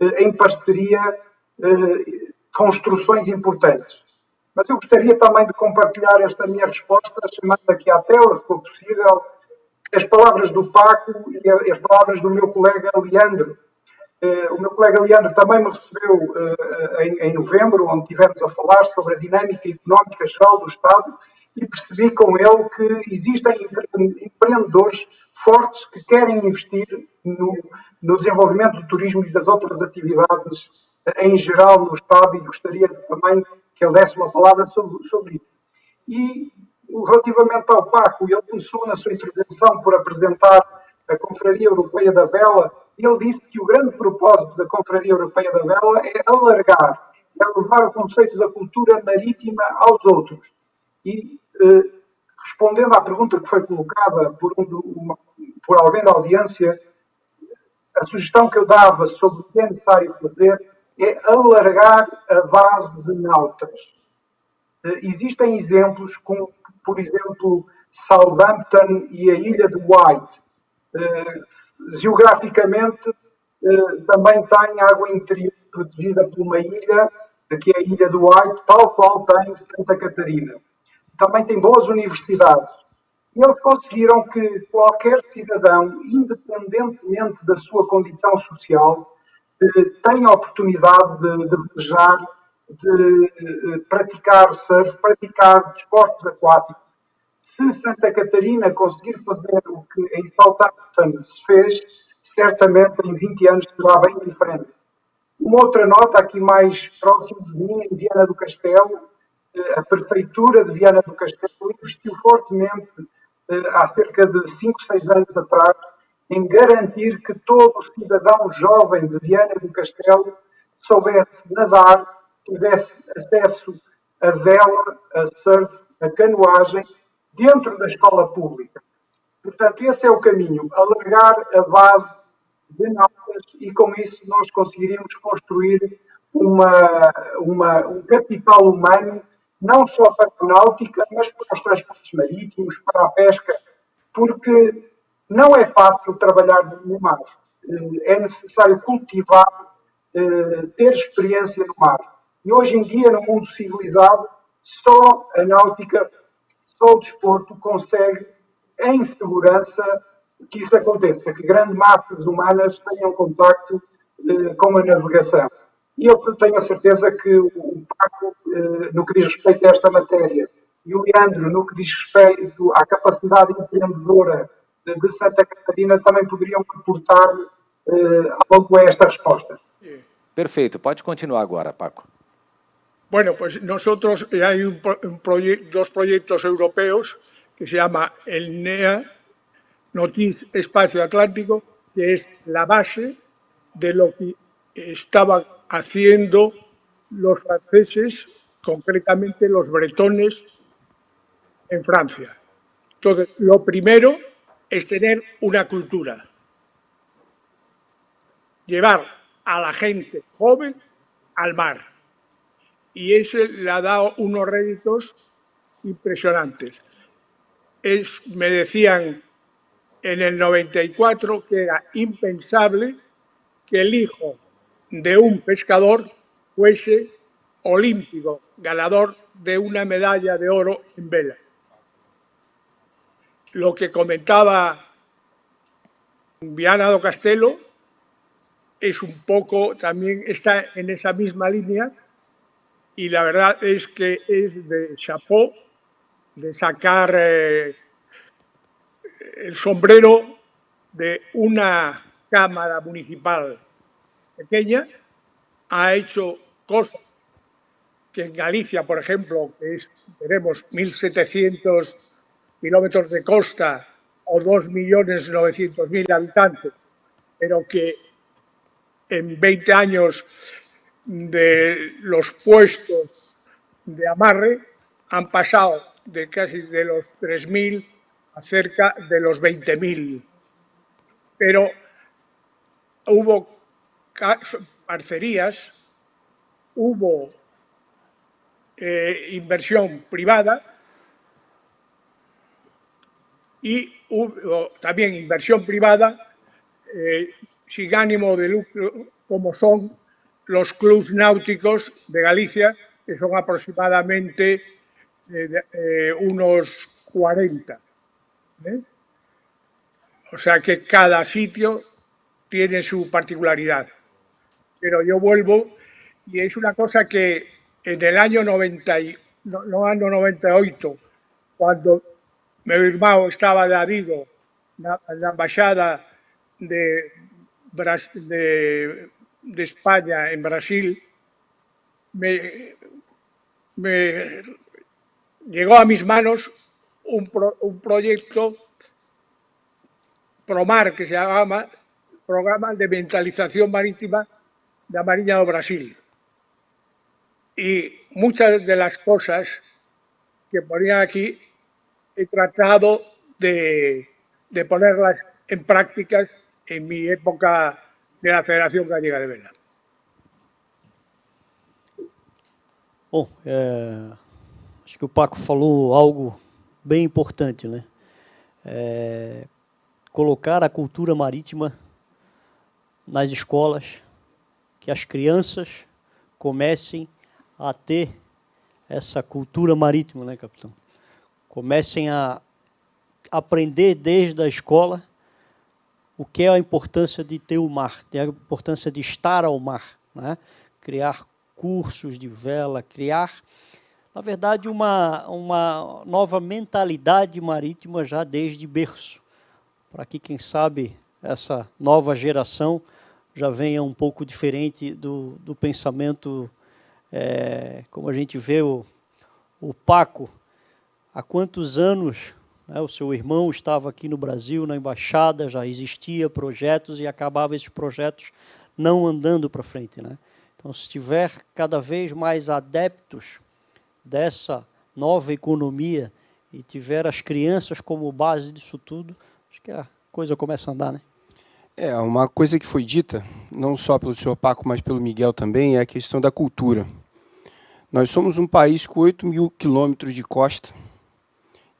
eh, em parceria construções importantes. Mas eu gostaria também de compartilhar esta minha resposta, chamando aqui à tela, se for possível, as palavras do Paco e as palavras do meu colega Leandro. Eh, o meu colega Leandro também me recebeu eh, em novembro, onde tivemos a falar sobre a dinâmica económica geral do Estado e percebi com ele que existem empreendedores fortes que querem investir no, no desenvolvimento do turismo e das outras atividades em geral no Estado e gostaria também que ele desse uma palavra sobre, sobre isso. E relativamente ao Paco, ele começou na sua intervenção por apresentar a Confraria Europeia da Vela, e ele disse que o grande propósito da Confraria Europeia da Vela é alargar é levar o conceito da cultura marítima aos outros. E, eh, respondendo à pergunta que foi colocada por, um, uma, por alguém da audiência, a sugestão que eu dava sobre o que é necessário fazer é alargar a base de nautas. Eh, existem exemplos, como, por exemplo, Southampton e a ilha de White. Eh, geograficamente, eh, também tem água interior protegida por uma ilha, que é a Ilha do White, tal qual tem Santa Catarina. Também tem boas universidades. E eles conseguiram que qualquer cidadão, independentemente da sua condição social, eh, tenha a oportunidade de, de viajar, de eh, praticar surf, praticar desportos aquáticos. Se Santa Catarina conseguir fazer o que em Southampton se fez, certamente em 20 anos será bem diferente. Uma outra nota aqui mais próximo de mim, em Viana do Castelo, eh, a Prefeitura de Viana do Castelo investiu fortemente, eh, há cerca de 5, 6 anos atrás, em garantir que todo cidadão jovem de Viana do Castelo soubesse nadar, tivesse acesso a vela, a surf, a canoagem, dentro da escola pública. Portanto, esse é o caminho, alargar a base de notas e com isso nós conseguiríamos construir uma, uma, um capital humano não só para a náutica, mas para os transportes marítimos, para a pesca, porque não é fácil trabalhar no mar. Eh, é necessário cultivar, eh, ter experiência no mar. E hoje em dia, no mundo civilizado, só a náutica, só o desporto consegue, em segurança, que isso aconteça, que grandes massas humanas tenham contacto eh, com a navegação. E eu tenho a certeza que o Paco, no que diz respeito a esta matéria, e o Leandro, no que diz respeito à capacidade empreendedora de, Santa Catarina, também poderiam aportar eh, algo a esta resposta. Perfeito, pode continuar agora, Paco. Bueno, pues nosotros hay un, un proye dos proyectos europeos que se llama el NEA, Notis Espacio Atlántico, que es la base de lo que estaban haciendo los franceses, concretamente los bretones en Francia. Entonces, lo primero es tener una cultura, llevar a la gente joven al mar. Y eso le ha dado unos réditos impresionantes. Es, me decían en el 94 que era impensable que el hijo de un pescador fuese olímpico, ganador de una medalla de oro en vela. Lo que comentaba Viana do Castelo es un poco, también está en esa misma línea y la verdad es que es de chapó, de sacar eh, el sombrero de una Cámara Municipal pequeña, ha hecho cosas que en Galicia, por ejemplo, que es, tenemos 1.700 kilómetros de costa o 2.900.000 habitantes, pero que en 20 años de los puestos de amarre han pasado de casi de los 3.000 a cerca de los 20.000. Pero hubo parcerías, hubo eh, inversión privada y también inversión privada eh, sin ánimo de lucro, como son los clubes náuticos de Galicia, que son aproximadamente eh, unos 40. O sea que cada sitio tiene su particularidad. Pero yo vuelvo y es una cosa que en el año 90, no, año 98, cuando mi hermano estaba de adido en la embajada de, de, España en Brasil, llegó a mis manos un, proyecto PROMAR, que se llama Programa de Mentalización Marítima da Mariña do Brasil. y muchas de las cosas que ponía aquí he tratado de, de ponerlas en prácticas en mi época de la Federación Gallega de Vela. Bom, é, acho que o Paco falou algo bem importante, né? É, colocar a cultura marítima nas escolas, que as crianças comecem a ter essa cultura marítima, né, capitão? Comecem a aprender desde a escola o que é a importância de ter o mar, a importância de estar ao mar, né? criar cursos de vela, criar, na verdade, uma, uma nova mentalidade marítima já desde berço, para que, quem sabe, essa nova geração já venha um pouco diferente do, do pensamento, é, como a gente vê o, o Paco, há quantos anos né, o seu irmão estava aqui no Brasil, na embaixada, já existia projetos e acabava esses projetos não andando para frente. Né? Então, se tiver cada vez mais adeptos dessa nova economia e tiver as crianças como base disso tudo, acho que a coisa começa a andar, né? É, uma coisa que foi dita, não só pelo senhor Paco, mas pelo Miguel também, é a questão da cultura. Nós somos um país com 8 mil quilômetros de costa,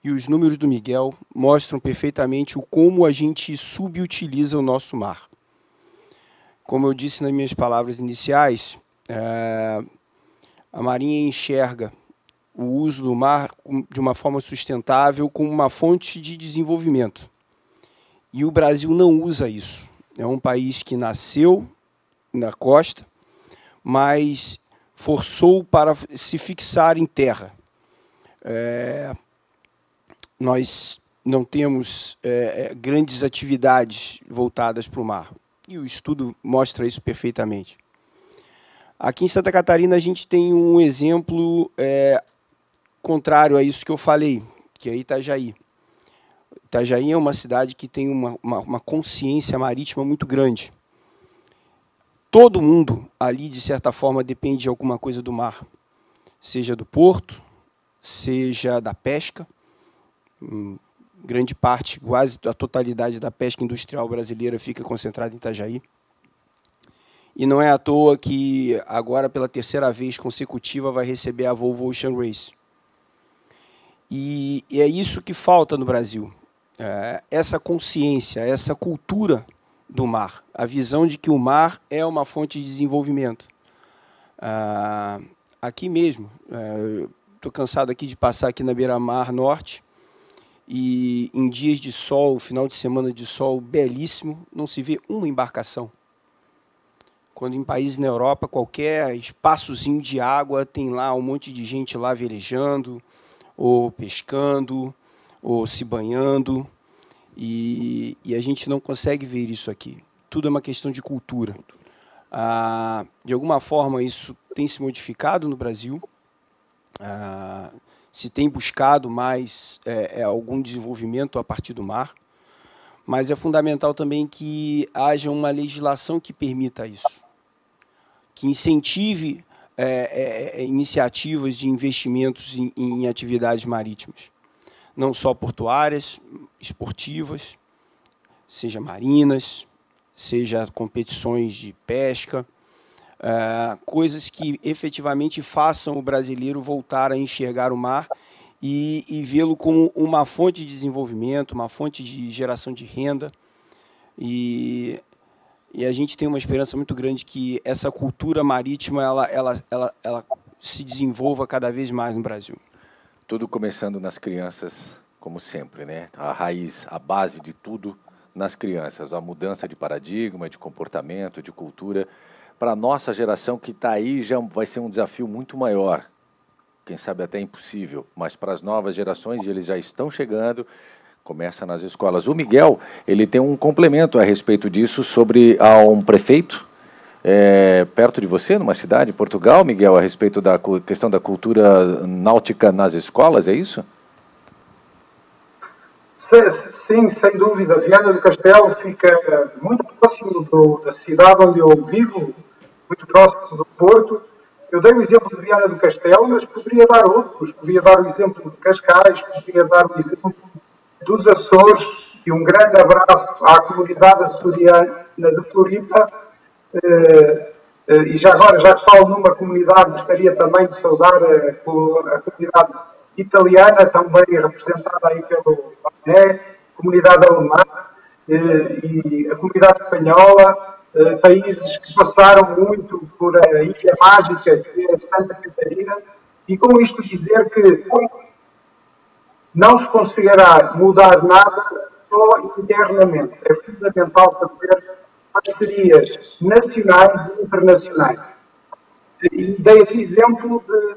e os números do Miguel mostram perfeitamente o como a gente subutiliza o nosso mar. Como eu disse nas minhas palavras iniciais, é, a Marinha enxerga o uso do mar de uma forma sustentável como uma fonte de desenvolvimento. E o Brasil não usa isso. É um país que nasceu na costa, mas forçou para se fixar em terra. É, nós não temos é, grandes atividades voltadas para o mar. E o estudo mostra isso perfeitamente. Aqui em Santa Catarina a gente tem um exemplo é, contrário a isso que eu falei, que é Itajaí. Itajaí é uma cidade que tem uma, uma, uma consciência marítima muito grande. Todo mundo ali, de certa forma, depende de alguma coisa do mar, seja do porto, seja da pesca, grande parte, quase a totalidade da pesca industrial brasileira fica concentrada em Itajaí. E não é à toa que agora, pela terceira vez consecutiva, vai receber a Volvo Ocean Race. E, é isso que falta no Brasil. É, essa consciência, essa cultura do mar. A visão de que o mar é uma fonte de desenvolvimento. Ah, aqui mesmo, estou é, cansado aqui de passar aqui na beira-mar norte, e em dias de sol, final de semana de sol belíssimo, não se vê uma embarcação. Quando em países na Europa, qualquer espaçozinho de água tem lá um monte de gente lá velejando, ou pescando, ou se banhando, e, e a gente não consegue ver isso aqui. Tudo é uma questão de cultura. Ah, de alguma forma, isso tem se modificado no Brasil. Ah, se tem buscado mais é, é, algum desenvolvimento a partir do mar, mas é fundamental também que haja uma legislação que permita isso, que incentive é, é, é iniciativas de investimentos em, em atividades marítimas, não só portuárias, esportivas, seja marinas, seja competições de pesca, uh, coisas que efetivamente façam o brasileiro voltar a enxergar o mar e, e vê-lo como uma fonte de desenvolvimento, uma fonte de geração de renda. E, e a gente tem uma esperança muito grande que essa cultura marítima ela, ela, ela, ela se desenvolva cada vez mais no Brasil. Tudo começando nas crianças, como sempre, né? A raiz, a base de tudo nas crianças, a mudança de paradigma, de comportamento, de cultura para a nossa geração que está aí já vai ser um desafio muito maior, quem sabe até impossível, mas para as novas gerações, eles já estão chegando, começa nas escolas. O Miguel, ele tem um complemento a respeito disso sobre a um prefeito é, perto de você, numa cidade, Portugal, Miguel, a respeito da questão da cultura náutica nas escolas, é isso? Sim, sem dúvida. Viana do Castelo fica muito próximo do, da cidade onde eu vivo, muito próximo do Porto. Eu dei o exemplo de Viana do Castelo, mas poderia dar outros. Poderia dar o exemplo de Cascais, poderia dar o exemplo dos Açores. E um grande abraço à comunidade açoriana de Floripa. Eh, eh, e já agora, já que falo numa comunidade, gostaria também de saudar a, a comunidade italiana, também representada aí pelo Bané, comunidade alemã eh, e a comunidade espanhola, eh, países que passaram muito por a ilha mágica que é Santa Catarina, e com isto dizer que não se conseguirá mudar nada só internamente. É fundamental fazer parcerias nacionais e internacionais. E dei aqui exemplo de,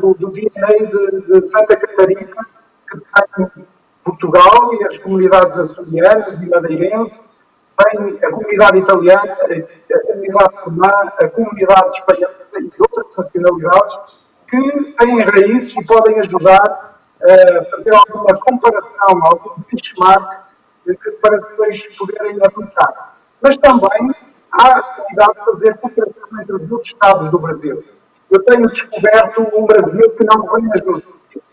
do, do DNA de, de, Santa Catarina, que tem Portugal e as comunidades açorianas e madeirenses, tem a comunidade italiana, a comunidade alemã, a comunidade espanhola e outras nacionalidades que têm raízes e podem ajudar a fazer alguma comparação, algum benchmark para depois poderem aplicar. Mas também há a possibilidade de fazer comparação entre os outros estados do Brasil. Eu tenho descoberto um Brasil que não vem nas notícias.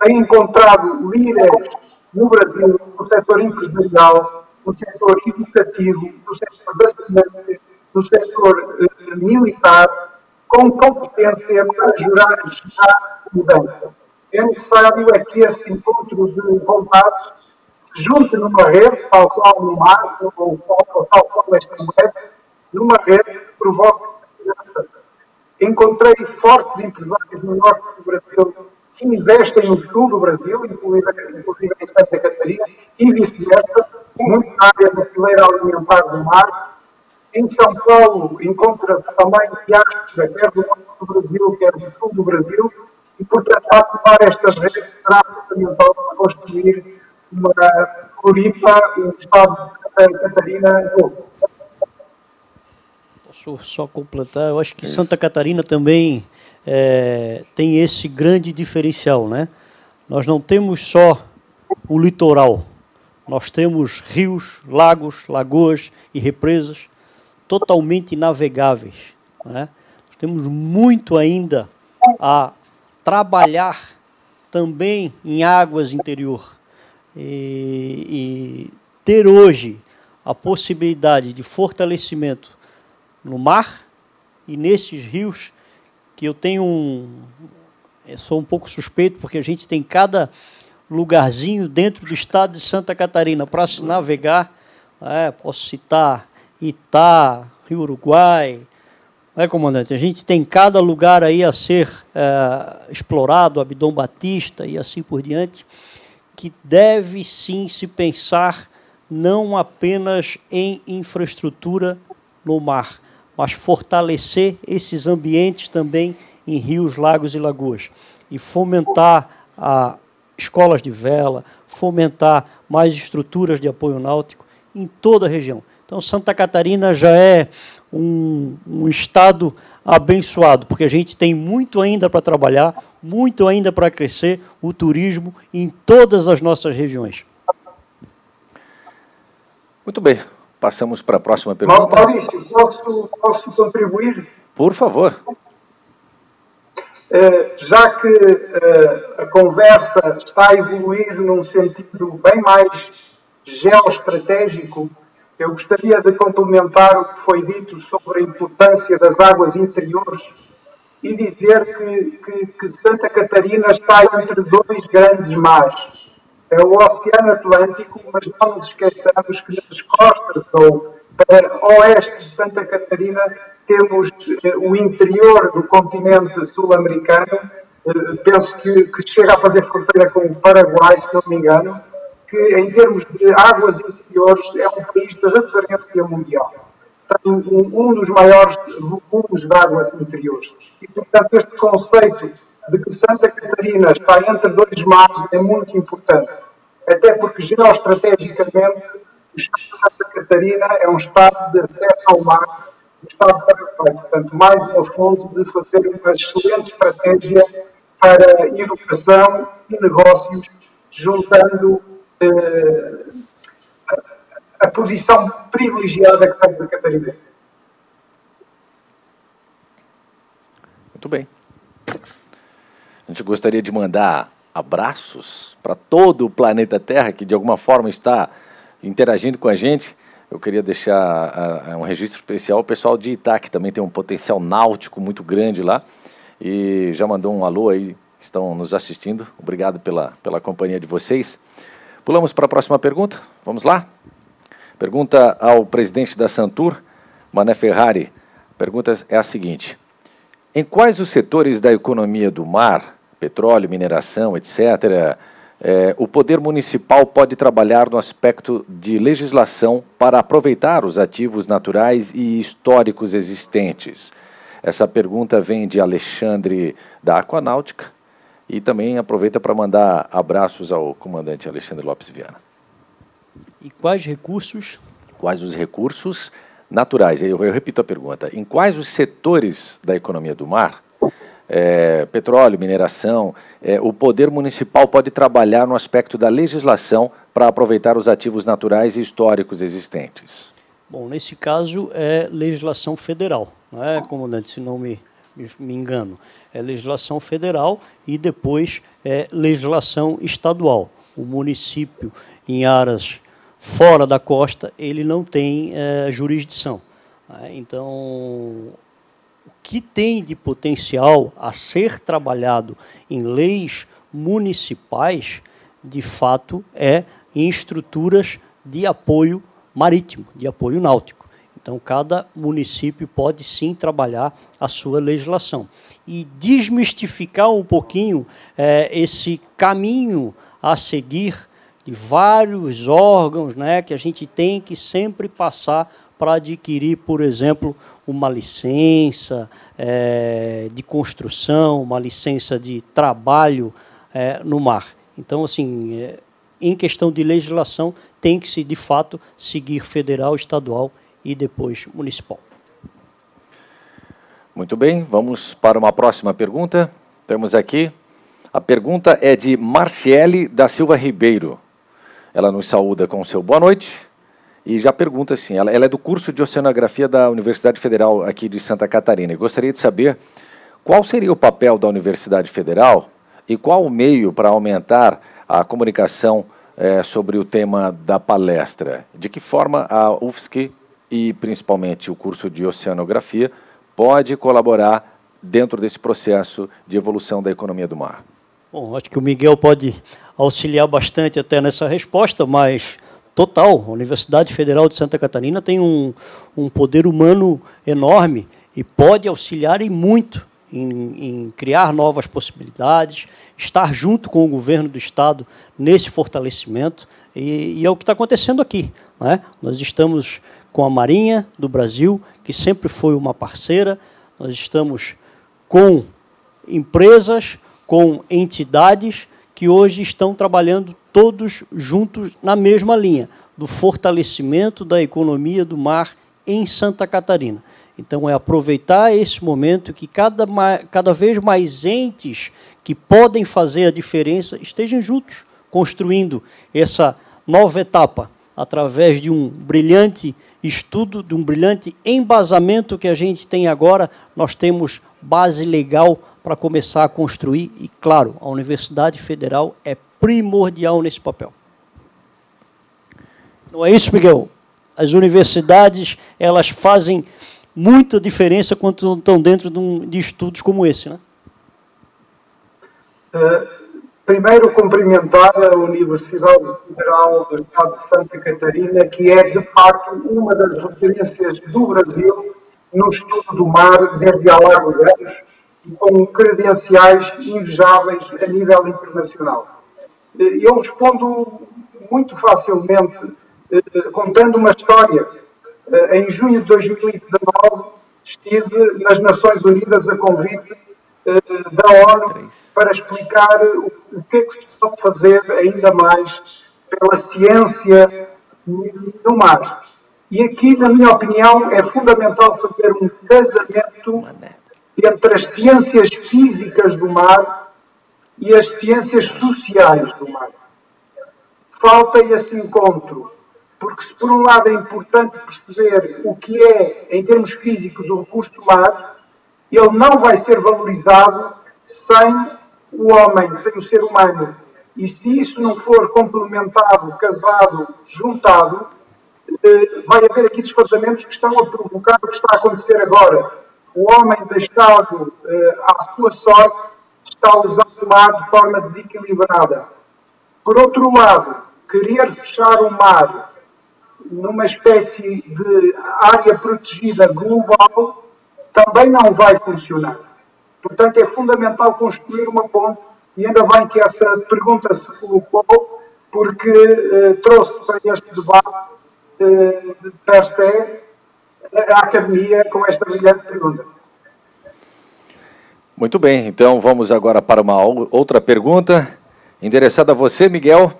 Tenho encontrado líderes no Brasil, no setor empresarial, no setor educativo, no setor da saúde, no setor uh, militar, com competência para ajudar a mudança. É necessário é que esse encontro de vontades se junte numa rede, tal qual no mar, ou tal qual esta web, numa rede que provoque Encontrei fortes empresários no norte do Brasil que investem no sul do Brasil, inclusive, em Santa Catarina, e vice-versa, muito na área da fileira alimentar do mar. Em São Paulo encontra-se também diáspora, quer do norte do Brasil, quer do sul do Brasil, e, portanto, atuar estas redes será fundamental para construir uma Floripa, um estado de Santa Catarina. Posso só completar? Eu acho que Santa Catarina também é, tem esse grande diferencial, né? Nós não temos só o litoral, nós temos rios, lagos, lagoas e represas totalmente navegáveis. Né? Nós temos muito ainda a trabalhar também em águas interior e, e ter hoje a possibilidade de fortalecimento no mar e nesses rios que eu tenho um. Eu sou um pouco suspeito, porque a gente tem cada lugarzinho dentro do estado de Santa Catarina para se navegar. É, posso citar Itá, Rio Uruguai. É, comandante? A gente tem cada lugar aí a ser é, explorado, Abdom Batista e assim por diante, que deve sim se pensar não apenas em infraestrutura no mar, mas fortalecer esses ambientes também em rios, lagos e lagoas. E fomentar a escolas de vela, fomentar mais estruturas de apoio náutico em toda a região. Então, Santa Catarina já é um, um estado abençoado, porque a gente tem muito ainda para trabalhar, muito ainda para crescer o turismo em todas as nossas regiões. Muito bem. Passamos para a próxima pergunta. Maurício, posso, posso contribuir? Por favor. Uh, já que uh, a conversa está a evoluir num sentido bem mais geoestratégico, eu gostaria de complementar o que foi dito sobre a importância das águas interiores e dizer que, que, que Santa Catarina está entre dois grandes mares. É o Oceano Atlântico, mas não nos esqueçamos que nas costas ou para oeste de Santa Catarina temos eh, o interior do continente sul-americano, eh, penso que, que, chega a fazer fronteira com o Paraguai, se não me engano, que em termos de águas interiores é um país de referência mundial. Tem um, um dos maiores volumes de águas interiores. E, portanto, este conceito de que Santa Catarina está entre dois mares é muito importante, até porque geoestrategicamente o Estado de Santa Catarina é um Estado de acesso ao mar, um Estado perfeito. Portanto, mais uma fonte de fazer uma excelente estratégia para educação e negócios, juntando eh, a, a posição privilegiada que Santa Catarina Muito bem. A gente gostaria de mandar abraços para todo o planeta Terra que de alguma forma está interagindo com a gente. Eu queria deixar uh, um registro especial. O pessoal de Itá, que também tem um potencial náutico muito grande lá. E já mandou um alô aí, estão nos assistindo. Obrigado pela, pela companhia de vocês. Pulamos para a próxima pergunta. Vamos lá? Pergunta ao presidente da Santur, Mané Ferrari. A pergunta é a seguinte: Em quais os setores da economia do mar, petróleo, mineração, etc., é, o poder municipal pode trabalhar no aspecto de legislação para aproveitar os ativos naturais e históricos existentes? Essa pergunta vem de Alexandre da Aquanáutica e também aproveita para mandar abraços ao comandante Alexandre Lopes Viana. E quais recursos? Quais os recursos naturais? Eu, eu repito a pergunta. Em quais os setores da economia do mar é, petróleo, mineração, é, o poder municipal pode trabalhar no aspecto da legislação para aproveitar os ativos naturais e históricos existentes? Bom, nesse caso é legislação federal, não é, comandante, se não me, me, me engano. É legislação federal e depois é legislação estadual. O município, em áreas fora da costa, ele não tem é, jurisdição. Né? Então, que tem de potencial a ser trabalhado em leis municipais, de fato, é em estruturas de apoio marítimo, de apoio náutico. Então, cada município pode sim trabalhar a sua legislação. E desmistificar um pouquinho é, esse caminho a seguir de vários órgãos né, que a gente tem que sempre passar para adquirir, por exemplo, uma licença é, de construção, uma licença de trabalho é, no mar. Então, assim, é, em questão de legislação, tem que se, de fato, seguir federal, estadual e depois municipal. Muito bem, vamos para uma próxima pergunta. Temos aqui, a pergunta é de Marciele da Silva Ribeiro. Ela nos saúda com seu boa noite e já pergunta assim, ela, ela, é do curso de Oceanografia da Universidade Federal aqui de Santa Catarina e gostaria de saber qual seria o papel da Universidade Federal e qual o meio para aumentar a comunicação é, sobre o tema da palestra. De que forma a UFSC e principalmente o curso de Oceanografia pode colaborar dentro desse processo de evolução da economia do mar? Bom, acho que o Miguel pode auxiliar bastante até nessa resposta, mas total. A Universidade Federal de Santa Catarina tem um, um poder humano enorme e pode auxiliar em muito em, em, criar novas possibilidades, estar junto com o governo do Estado nesse fortalecimento, e, e é o que está acontecendo aqui. Né? Nós estamos com a Marinha do Brasil, que sempre foi uma parceira, nós estamos com empresas, com entidades que hoje estão trabalhando todos juntos na mesma linha, do fortalecimento da economia do mar em Santa Catarina. Então, é aproveitar esse momento que cada, cada vez mais entes que podem fazer a diferença estejam juntos, construindo essa nova etapa, através de um brilhante estudo, de um brilhante embasamento que a gente tem agora, nós temos base legal para começar a construir, e claro, a Universidade Federal é primordial nesse papel. Não é isso, Miguel? As universidades, elas fazem muita diferença quando estão dentro de, um, de estudos como esse, né? Uh, primeiro, cumprimentar a Universidade Federal do Estado de Santa Catarina, que é, de facto, uma das referências do Brasil no estudo do mar desde há largos anos com credenciais invejáveis a nível internacional. Eu respondo muito facilmente eh, contando uma história. Eh, em junho de 2019 estive nas Nações Unidas a convite eh, da ONU para explicar o que é que se pode fazer ainda mais pela ciência no mar. E aqui, na minha opinião, é fundamental fazer um casamento entre as ciências físicas do mar e as ciências sociais do mar. Falta esse encontro, porque se por um lado é importante perceber o que é, em termos físicos, o recurso do mar, ele não vai ser valorizado sem o homem, sem o ser humano. E se isso não for complementado, casado, juntado, eh, vai haver aqui desfazamentos que estão a provocar o que está a acontecer agora. O homem deixado eh, à sua sorte está a usar o mar de forma desequilibrada. Por outro lado, querer fechar o mar numa espécie de área protegida global também não vai funcionar. Portanto, é fundamental construir uma ponte, e ainda bem que essa pergunta se colocou, porque eh, trouxe para este debate, eh, per se, a academia com esta brilhante pergunta. Muito bem, então vamos agora para uma outra pergunta, endereçada a você, Miguel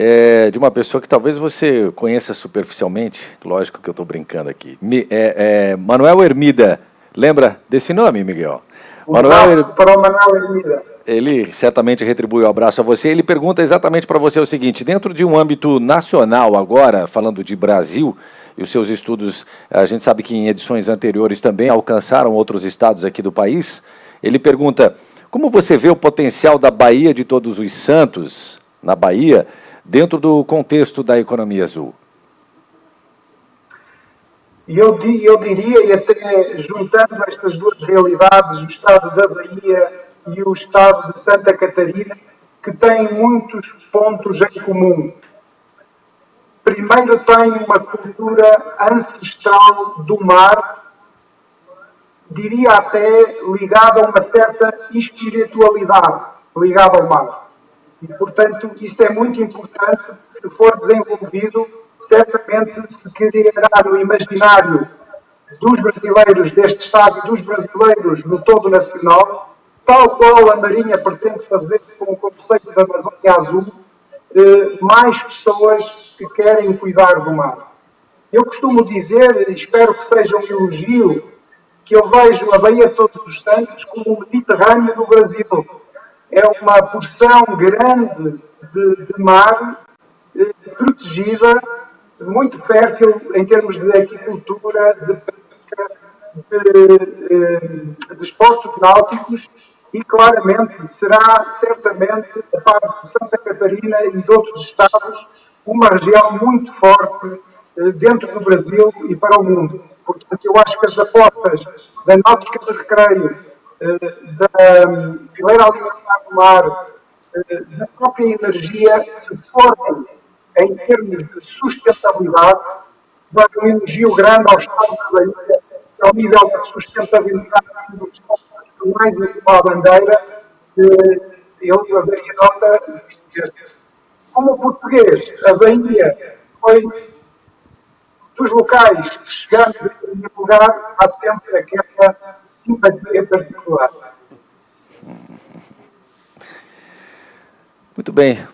é, de uma pessoa que talvez você conheça superficialmente, lógico que eu estou brincando aqui. Mi, é, é, Manuel Hermida, lembra desse nome, Miguel? Um Manuel, para o Manuel Hermida. Ele certamente retribui o um abraço a você. Ele pergunta exatamente para você o seguinte: dentro de um âmbito nacional, agora, falando de Brasil, e os seus estudos, a gente sabe que em edições anteriores também alcançaram outros estados aqui do país. Ele pergunta: como você vê o potencial da Bahia de Todos os Santos, na Bahia, dentro do contexto da economia azul? E eu, eu diria, e até juntando estas duas realidades, o estado da Bahia e o estado de Santa Catarina, que têm muitos pontos em comum. Primeiro, tem uma cultura ancestral do mar, diria até ligada a uma certa espiritualidade ligada ao mar. E, portanto, isso é muito importante. Se for desenvolvido, certamente se criará no imaginário dos brasileiros deste Estado e dos brasileiros no todo nacional, tal qual a Marinha pretende fazer com o conceito da Amazônia Azul, mais pessoas que querem cuidar do mar. Eu costumo dizer, e espero que seja um elogio, que eu vejo a Baía Todos os Santos como o Mediterrâneo do Brasil é uma porção grande de, de mar eh, protegida, muito fértil em termos de agricultura, de de, eh, de esportes náuticos e claramente será certamente a parte de Santa Catarina e de outros estados uma região muito forte eh, dentro do Brasil e para o mundo. Portanto, eu acho que as apostas da náutica de recreio da hum, fileira alimentar do mar, eh, da própria energia, se formem em termos de sustentabilidade, dar um elogio grande ao Estado da Bahia, ao nível de sustentabilidade dos Estados que mais elevou a bandeira, eu daria nota como português, a Bahia foi dos locais chegamos em primeiro lugar, há sempre aquela simpatia particular. Muito bem.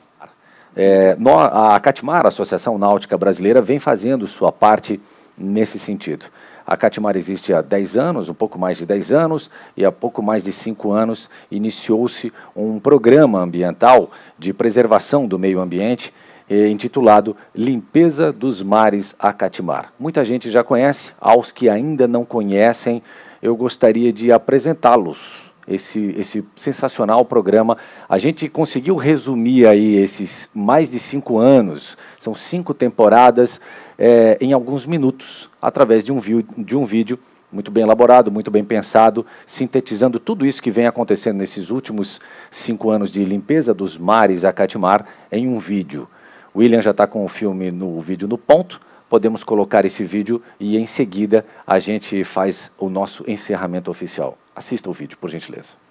É, a Catimar, a Associação Náutica Brasileira, vem fazendo sua parte nesse sentido. A Catimar existe há 10 anos, um pouco mais de 10 anos, e há pouco mais de 5 anos iniciou-se um programa ambiental de preservação do meio ambiente eh, intitulado Limpeza dos Mares a Catimar. Muita gente já conhece, aos que ainda não conhecem, eu gostaria de apresentá-los. Esse, esse sensacional programa. A gente conseguiu resumir aí esses mais de cinco anos, são cinco temporadas, é, em alguns minutos, através de um, de um vídeo muito bem elaborado, muito bem pensado, sintetizando tudo isso que vem acontecendo nesses últimos cinco anos de limpeza dos mares a Catimar em um vídeo. O William já está com o filme no vídeo no ponto, podemos colocar esse vídeo e em seguida a gente faz o nosso encerramento oficial. Assista o vídeo, por gentileza.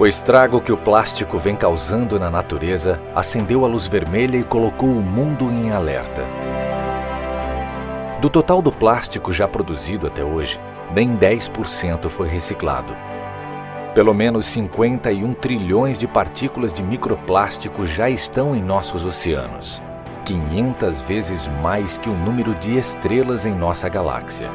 O estrago que o plástico vem causando na natureza acendeu a luz vermelha e colocou o mundo em alerta. Do total do plástico já produzido até hoje, nem 10% foi reciclado. Pelo menos 51 trilhões de partículas de microplástico já estão em nossos oceanos. 500 vezes mais que o número de estrelas em nossa galáxia.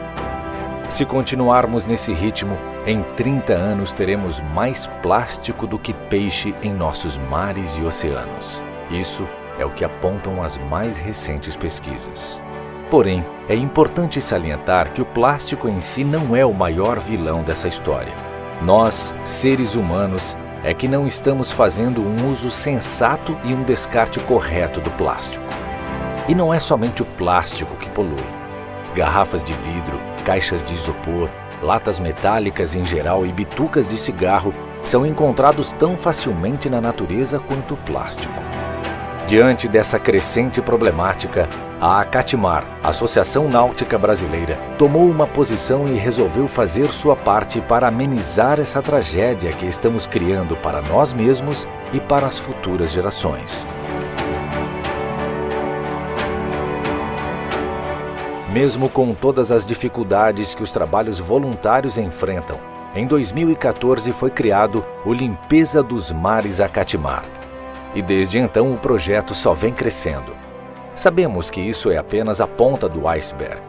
Se continuarmos nesse ritmo, em 30 anos teremos mais plástico do que peixe em nossos mares e oceanos. Isso é o que apontam as mais recentes pesquisas. Porém, é importante salientar que o plástico em si não é o maior vilão dessa história. Nós, seres humanos, é que não estamos fazendo um uso sensato e um descarte correto do plástico. E não é somente o plástico que polui. Garrafas de vidro, caixas de isopor, latas metálicas em geral e bitucas de cigarro são encontrados tão facilmente na natureza quanto o plástico. Diante dessa crescente problemática, a Acatimar, Associação Náutica Brasileira, tomou uma posição e resolveu fazer sua parte para amenizar essa tragédia que estamos criando para nós mesmos e para as futuras gerações. Mesmo com todas as dificuldades que os trabalhos voluntários enfrentam, em 2014 foi criado o Limpeza dos Mares Acatimar e desde então o projeto só vem crescendo. Sabemos que isso é apenas a ponta do iceberg,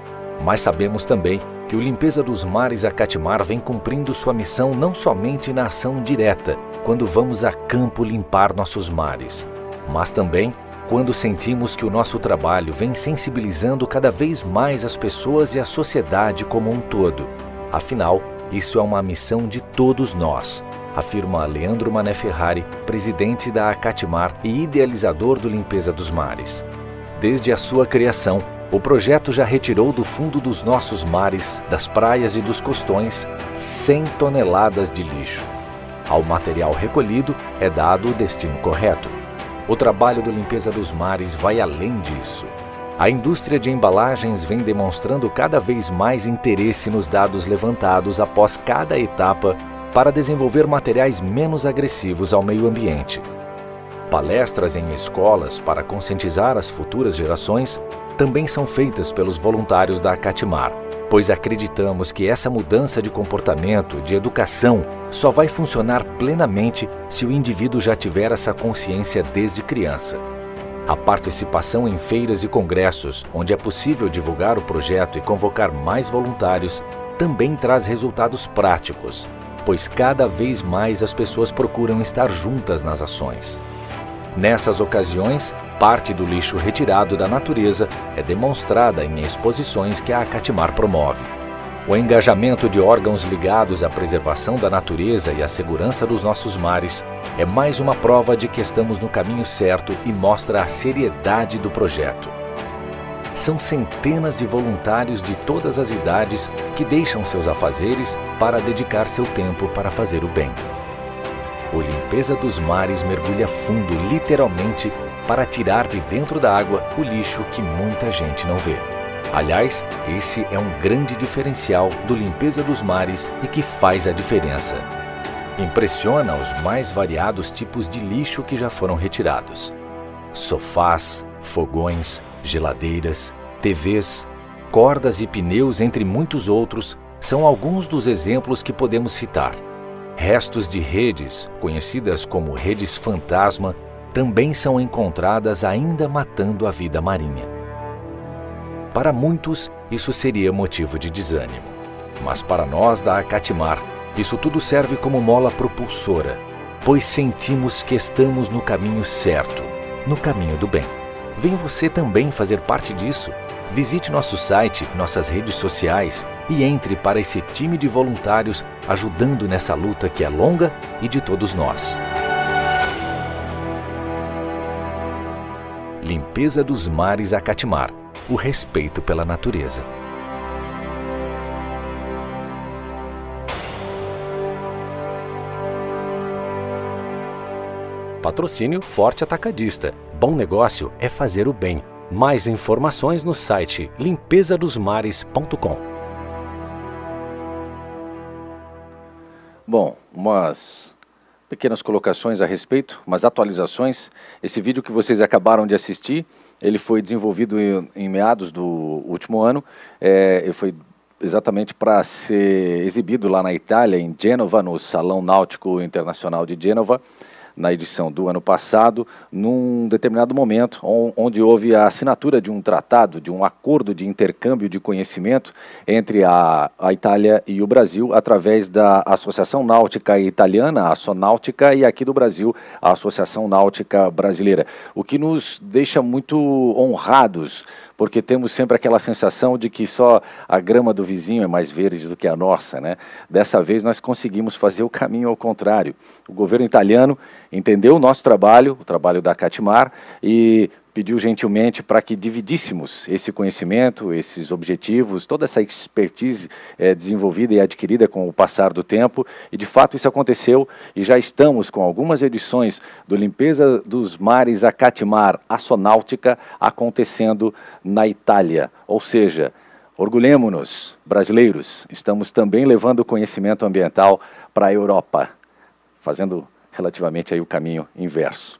mas sabemos também que o Limpeza dos Mares Acatimar vem cumprindo sua missão não somente na ação direta, quando vamos a campo limpar nossos mares, mas também quando sentimos que o nosso trabalho vem sensibilizando cada vez mais as pessoas e a sociedade como um todo. Afinal, isso é uma missão de todos nós, afirma Leandro Mané Ferrari, presidente da Acatimar e idealizador do Limpeza dos Mares. Desde a sua criação, o projeto já retirou do fundo dos nossos mares, das praias e dos costões 100 toneladas de lixo. Ao material recolhido é dado o destino correto. O trabalho do Limpeza dos Mares vai além disso. A indústria de embalagens vem demonstrando cada vez mais interesse nos dados levantados após cada etapa para desenvolver materiais menos agressivos ao meio ambiente. Palestras em escolas para conscientizar as futuras gerações também são feitas pelos voluntários da Acatimar, pois acreditamos que essa mudança de comportamento, de educação, só vai funcionar plenamente se o indivíduo já tiver essa consciência desde criança. A participação em feiras e congressos, onde é possível divulgar o projeto e convocar mais voluntários, também traz resultados práticos, pois cada vez mais as pessoas procuram estar juntas nas ações. Nessas ocasiões, parte do lixo retirado da natureza é demonstrada em exposições que a Acatimar promove. O engajamento de órgãos ligados à preservação da natureza e à segurança dos nossos mares é mais uma prova de que estamos no caminho certo e mostra a seriedade do projeto são centenas de voluntários de todas as idades que deixam seus afazeres para dedicar seu tempo para fazer o bem. O Limpeza dos Mares mergulha fundo, literalmente, para tirar de dentro da água o lixo que muita gente não vê. Aliás, esse é um grande diferencial do Limpeza dos Mares e que faz a diferença. Impressiona os mais variados tipos de lixo que já foram retirados: sofás, fogões, geladeiras, TVs, cordas e pneus, entre muitos outros, são alguns dos exemplos que podemos citar. Restos de redes, conhecidas como redes fantasma, também são encontradas ainda matando a vida marinha. Para muitos, isso seria motivo de desânimo. Mas para nós da Acatimar, isso tudo serve como mola propulsora, pois sentimos que estamos no caminho certo, no caminho do bem. Vem você também fazer parte disso. Visite nosso site, nossas redes sociais e entre para esse time de voluntários ajudando nessa luta que é longa e de todos nós. Limpeza dos mares a Catimar o respeito pela natureza. Patrocínio Forte Atacadista. Bom negócio é fazer o bem. Mais informações no site limpesadosmares.com. Bom, umas pequenas colocações a respeito, umas atualizações. Esse vídeo que vocês acabaram de assistir, ele foi desenvolvido em, em meados do último ano. É, foi exatamente para ser exibido lá na Itália, em Gênova, no Salão Náutico Internacional de Gênova na edição do ano passado, num determinado momento, onde houve a assinatura de um tratado, de um acordo de intercâmbio de conhecimento entre a, a Itália e o Brasil, através da Associação Náutica Italiana, a Sonáutica, e aqui do Brasil, a Associação Náutica Brasileira. O que nos deixa muito honrados porque temos sempre aquela sensação de que só a grama do vizinho é mais verde do que a nossa. Né? Dessa vez nós conseguimos fazer o caminho ao contrário. O governo italiano entendeu o nosso trabalho, o trabalho da Catimar, e pediu gentilmente para que dividíssemos esse conhecimento, esses objetivos, toda essa expertise é, desenvolvida e adquirida com o passar do tempo, e de fato isso aconteceu. E já estamos com algumas edições do Limpeza dos Mares a Catimar Assonáutica acontecendo na Itália, ou seja, orgulhemos-nos, brasileiros, estamos também levando conhecimento ambiental para a Europa, fazendo relativamente aí o caminho inverso.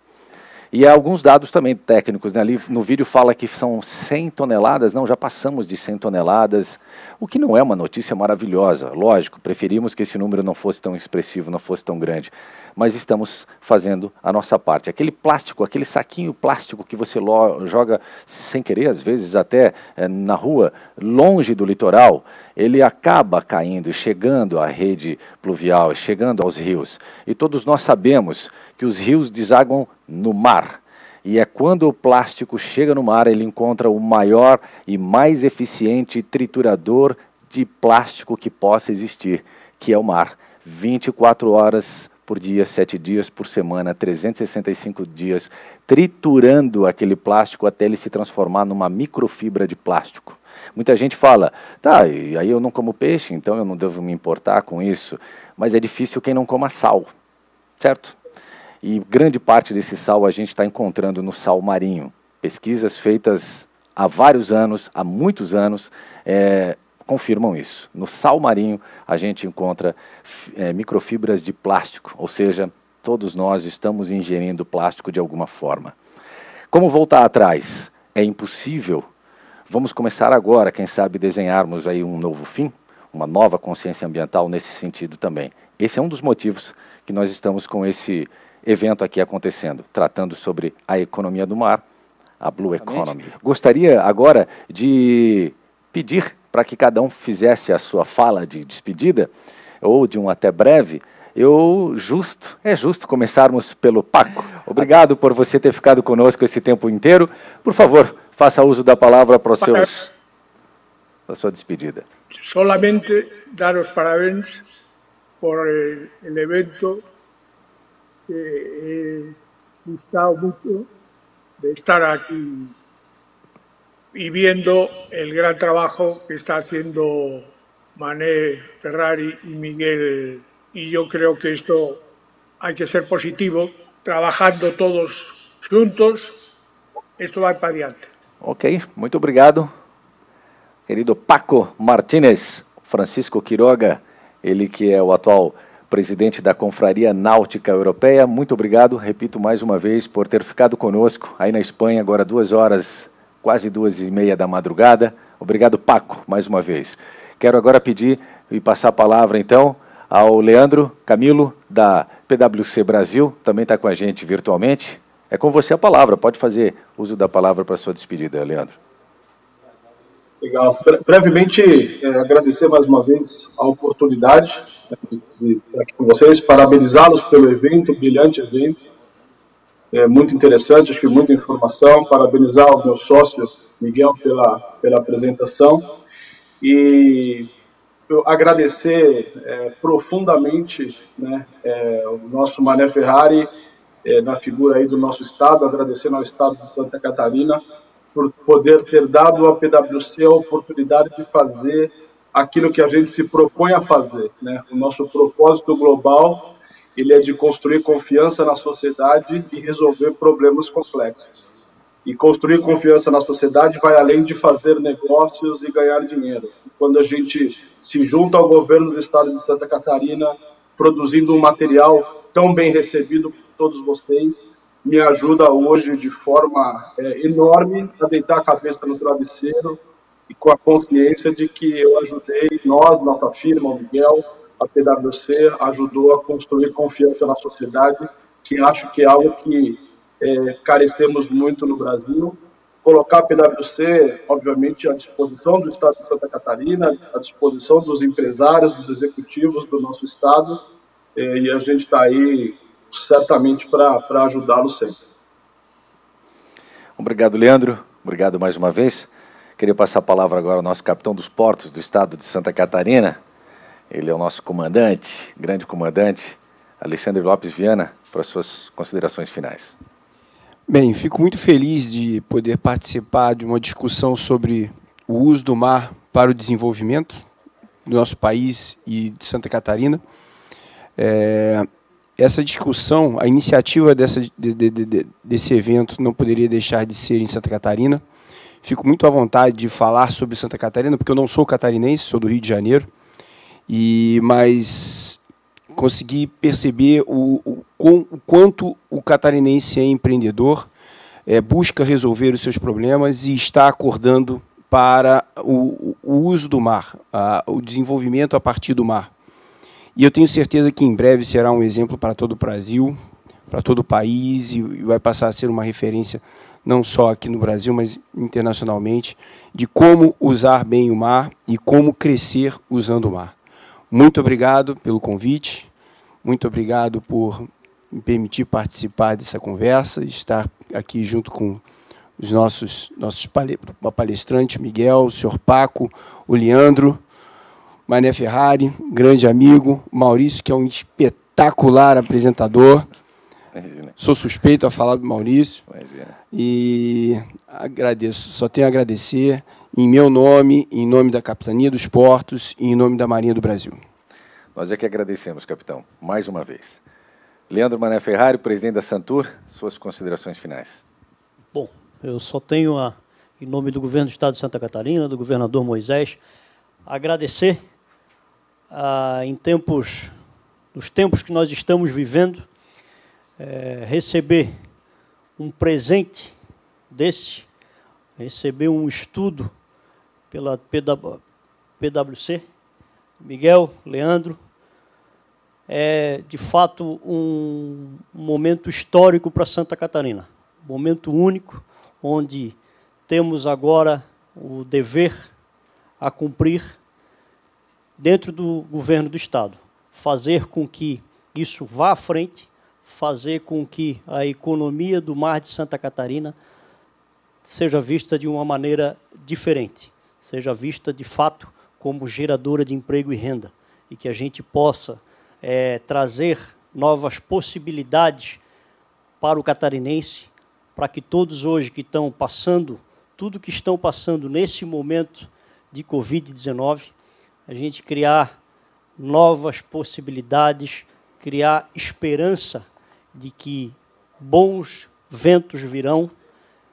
E alguns dados também técnicos, né? ali no vídeo fala que são 100 toneladas, não, já passamos de 100 toneladas, o que não é uma notícia maravilhosa, lógico, preferimos que esse número não fosse tão expressivo, não fosse tão grande, mas estamos fazendo a nossa parte. Aquele plástico, aquele saquinho plástico que você joga sem querer, às vezes até é, na rua, longe do litoral, ele acaba caindo e chegando à rede pluvial, chegando aos rios. E todos nós sabemos que os rios desaguam no mar. E é quando o plástico chega no mar, ele encontra o maior e mais eficiente triturador de plástico que possa existir, que é o mar. 24 horas por dia, 7 dias por semana, 365 dias, triturando aquele plástico até ele se transformar numa microfibra de plástico. Muita gente fala, tá, e aí eu não como peixe, então eu não devo me importar com isso. Mas é difícil quem não coma sal, certo? E grande parte desse sal a gente está encontrando no sal marinho. Pesquisas feitas há vários anos, há muitos anos, é, confirmam isso. No sal marinho a gente encontra é, microfibras de plástico, ou seja, todos nós estamos ingerindo plástico de alguma forma. Como voltar atrás? É impossível. Vamos começar agora, quem sabe desenharmos aí um novo fim, uma nova consciência ambiental nesse sentido também. Esse é um dos motivos que nós estamos com esse evento aqui acontecendo, tratando sobre a economia do mar, a Blue Economy. Gostaria agora de pedir para que cada um fizesse a sua fala de despedida, ou de um até breve, eu justo, é justo começarmos pelo Paco. Obrigado por você ter ficado conosco esse tempo inteiro. Por favor, faça uso da palavra para os seus a sua despedida. Solamente dar os parabéns por el evento que he gustado mucho de estar aquí y viendo el gran trabajo que está haciendo Mané Ferrari y Miguel. Y yo creo que esto hay que ser positivo, trabajando todos juntos, esto va para adiante. Ok, muito obrigado. Querido Paco Martínez, Francisco Quiroga, ele que é o atual presidente da Confraria Náutica Europeia. Muito obrigado, repito mais uma vez, por ter ficado conosco aí na Espanha, agora duas horas, quase duas e meia da madrugada. Obrigado, Paco, mais uma vez. Quero agora pedir e passar a palavra, então, ao Leandro Camilo, da PwC Brasil, também está com a gente virtualmente. É com você a palavra, pode fazer uso da palavra para sua despedida, Leandro. Legal. brevemente, é, agradecer mais uma vez a oportunidade né, de estar aqui com vocês, parabenizá-los pelo evento, brilhante evento, é muito interessante, acho que muita informação, parabenizar o meu sócio Miguel pela, pela apresentação. E agradecer é, profundamente né, é, o nosso Mané Ferrari, é, na figura aí do nosso Estado, agradecendo ao Estado de Santa Catarina, por poder ter dado à PwC a oportunidade de fazer aquilo que a gente se propõe a fazer. Né? O nosso propósito global ele é de construir confiança na sociedade e resolver problemas complexos. E construir confiança na sociedade vai além de fazer negócios e ganhar dinheiro. Quando a gente se junta ao governo do estado de Santa Catarina, produzindo um material tão bem recebido por todos vocês, me ajuda hoje de forma é, enorme a deitar a cabeça no travesseiro e com a consciência de que eu ajudei, nós, nossa firma, o Miguel, a PwC, ajudou a construir confiança na sociedade, que acho que é algo que é, carecemos muito no Brasil. Colocar a PwC, obviamente, à disposição do Estado de Santa Catarina, à disposição dos empresários, dos executivos do nosso Estado, é, e a gente está aí certamente para ajudá-lo sempre. Obrigado, Leandro. Obrigado mais uma vez. Queria passar a palavra agora ao nosso capitão dos portos do estado de Santa Catarina. Ele é o nosso comandante, grande comandante, Alexandre Lopes Viana, para suas considerações finais. Bem, fico muito feliz de poder participar de uma discussão sobre o uso do mar para o desenvolvimento do nosso país e de Santa Catarina. É, essa discussão, a iniciativa dessa, de, de, de, desse evento não poderia deixar de ser em Santa Catarina. Fico muito à vontade de falar sobre Santa Catarina, porque eu não sou catarinense, sou do Rio de Janeiro, e mas consegui perceber o, o, o quanto o catarinense é empreendedor, é, busca resolver os seus problemas e está acordando para o, o uso do mar, a, o desenvolvimento a partir do mar. E eu tenho certeza que em breve será um exemplo para todo o Brasil, para todo o país, e vai passar a ser uma referência não só aqui no Brasil, mas internacionalmente, de como usar bem o mar e como crescer usando o mar. Muito obrigado pelo convite, muito obrigado por me permitir participar dessa conversa, estar aqui junto com os nossos, nossos palestrantes, Miguel, o senhor Paco, o Leandro, Mané Ferrari, grande amigo, Maurício, que é um espetacular apresentador. Imagina. Sou suspeito a falar do Maurício. Imagina. E agradeço, só tenho a agradecer em meu nome, em nome da Capitania dos Portos e em nome da Marinha do Brasil. Nós é que agradecemos, capitão, mais uma vez. Leandro Mané Ferrari, presidente da Santur, suas considerações finais. Bom, eu só tenho, a, em nome do governo do Estado de Santa Catarina, do governador Moisés, agradecer ah, em tempos, nos tempos que nós estamos vivendo, é, receber um presente desse, receber um estudo pela PwC, Miguel, Leandro, é de fato um momento histórico para Santa Catarina, um momento único, onde temos agora o dever a cumprir dentro do governo do Estado, fazer com que isso vá à frente, fazer com que a economia do mar de Santa Catarina seja vista de uma maneira diferente, seja vista de fato como geradora de emprego e renda, e que a gente possa é, trazer novas possibilidades para o catarinense, para que todos hoje que estão passando, tudo que estão passando nesse momento de Covid-19, a gente criar novas possibilidades, criar esperança de que bons ventos virão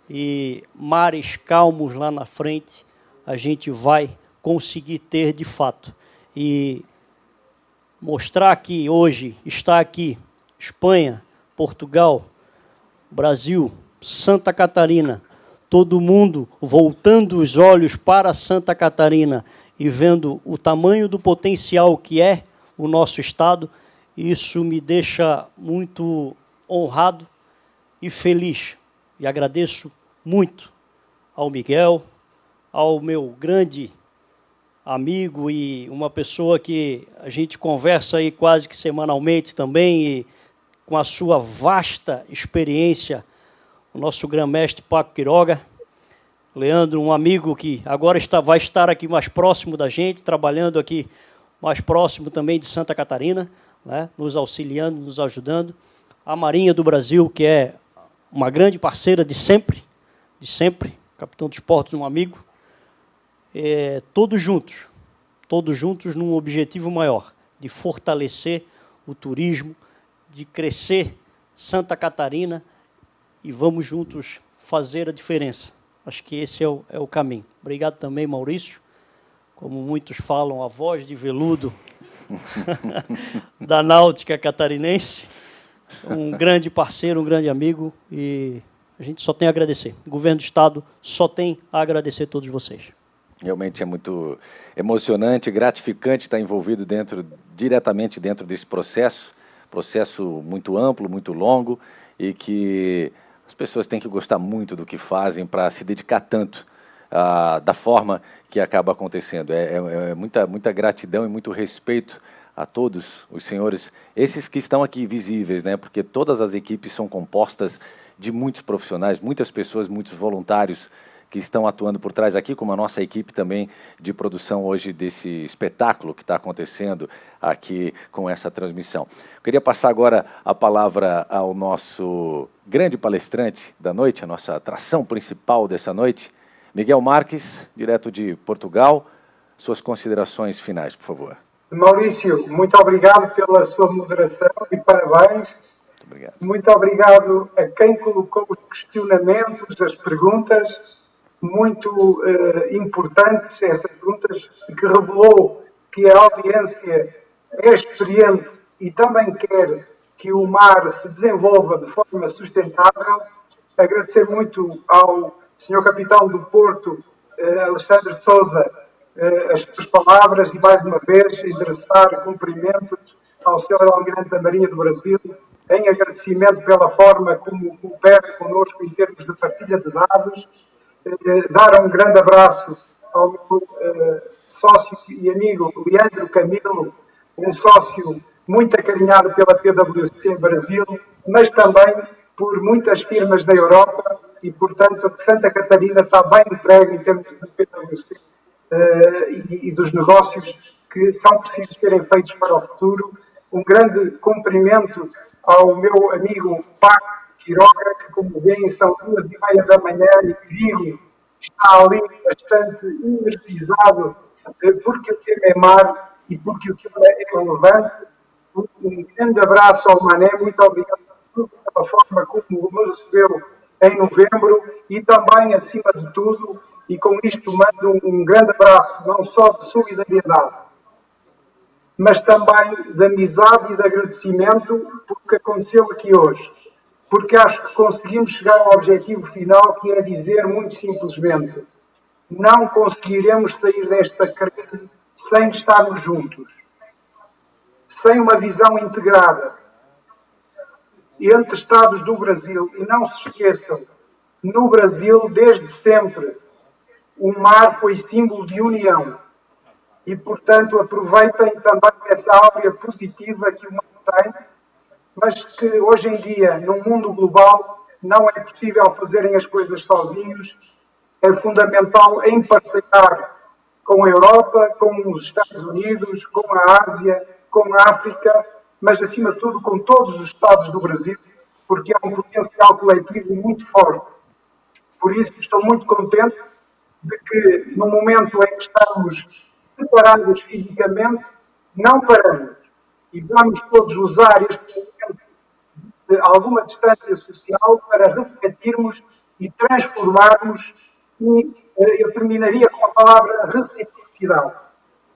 e mares calmos lá na frente a gente vai conseguir ter de fato. E mostrar que hoje está aqui Espanha, Portugal, Brasil, Santa Catarina, todo mundo voltando os olhos para Santa Catarina e vendo o tamanho do potencial que é o nosso Estado, isso me deixa muito honrado e feliz. E agradeço muito ao Miguel, ao meu grande amigo e uma pessoa que a gente conversa aí quase que semanalmente também, e com a sua vasta experiência, o nosso grão-mestre Paco Quiroga Leandro, um amigo que agora está, vai estar aqui mais próximo da gente, trabalhando aqui mais próximo também de Santa Catarina, né, nos auxiliando, nos ajudando. A Marinha do Brasil, que é uma grande parceira de sempre, de sempre, capitão dos portos, um amigo. É, todos juntos, todos juntos num objetivo maior, de fortalecer o turismo, de crescer Santa Catarina e vamos juntos fazer a diferença. Acho que esse é o, é o caminho. Obrigado também, Maurício. Como muitos falam, a voz de veludo da náutica catarinense. Um grande parceiro, um grande amigo e a gente só tem a agradecer. O governo do Estado só tem a agradecer a todos vocês. Realmente é muito emocionante, gratificante estar envolvido dentro, diretamente dentro desse processo processo muito amplo, muito longo e que as pessoas têm que gostar muito do que fazem para se dedicar tanto da forma que acaba acontecendo. É, é, é, muita, muita gratidão e muito respeito a todos os senhores, esses que estão aqui visíveis, né? Porque todas as equipes são compostas de muitos profissionais, muitas pessoas, muitos voluntários que estão atuando por trás aqui, como a nossa equipe também de produção hoje desse espetáculo que está acontecendo aqui com essa transmissão. Eu queria passar agora a palavra ao nosso grande palestrante da noite, a nossa atração principal dessa noite, Miguel Marques, direto de Portugal. Suas considerações finais, por favor. Maurício, muito obrigado pela sua moderação e parabéns. Muito obrigado. Muito obrigado a quem colocou os questionamentos, as perguntas muito uh, importantes, essas perguntas que revelou que a audiência é experiente e também quer que o mar se desenvolva de forma sustentável. Agradecer muito ao Sr. Capitão do Porto, uh, Alexandre Souza, uh, as suas palavras e, mais uma vez, endereçar cumprimentos ao Sr. Almirante da Marinha do Brasil, em agradecimento pela forma como coopera connosco em termos de partilha de dados eh, dar um grande abraço ao meu uh, sócio e amigo Leandro Camilo, um sócio muito acarinhado pela PwC Brasil, mas também por muitas firmas da Europa e, portanto, Santa Catarina está bem entregue em termos de PwC uh, e, e dos negócios que são precisos serem feitos para o futuro. Um grande cumprimento ao meu amigo Paco Quiroga, que, como veem, são duas e meia da manhã e Vigo está ali bastante energizado, eh, porque o tema é mar e porque o tema é relevante. Um grande abraço ao Mané, muito obrigado pela forma como me recebeu em novembro e também, acima de tudo, e com isto mando um grande abraço, não só de solidariedade, mas também de amizade e de agradecimento por que aconteceu aqui hoje porque acho que conseguimos chegar ao objetivo final, que é dizer muito simplesmente: não conseguiremos sair desta crise sem estarmos juntos, sem uma visão integrada entre Estados do Brasil. E não se esqueçam, no Brasil, desde sempre, o mar foi símbolo de união. E, portanto, aproveitem também essa áurea positiva que o mar tem mas que hoje em dia, no mundo global, não é possível fazerem as coisas sozinhos. É fundamental emparcerar com a Europa, com os Estados Unidos, com a Ásia, com a África, mas acima de tudo com todos os Estados do Brasil, porque é um potencial coletivo muito forte. Por isso estou muito contente de que no momento em que estamos separados fisicamente, não paramos e vamos todos usar este momento de alguma distância social para refletirmos e transformarmos. E eh, eu terminaria com a palavra reciprocidade.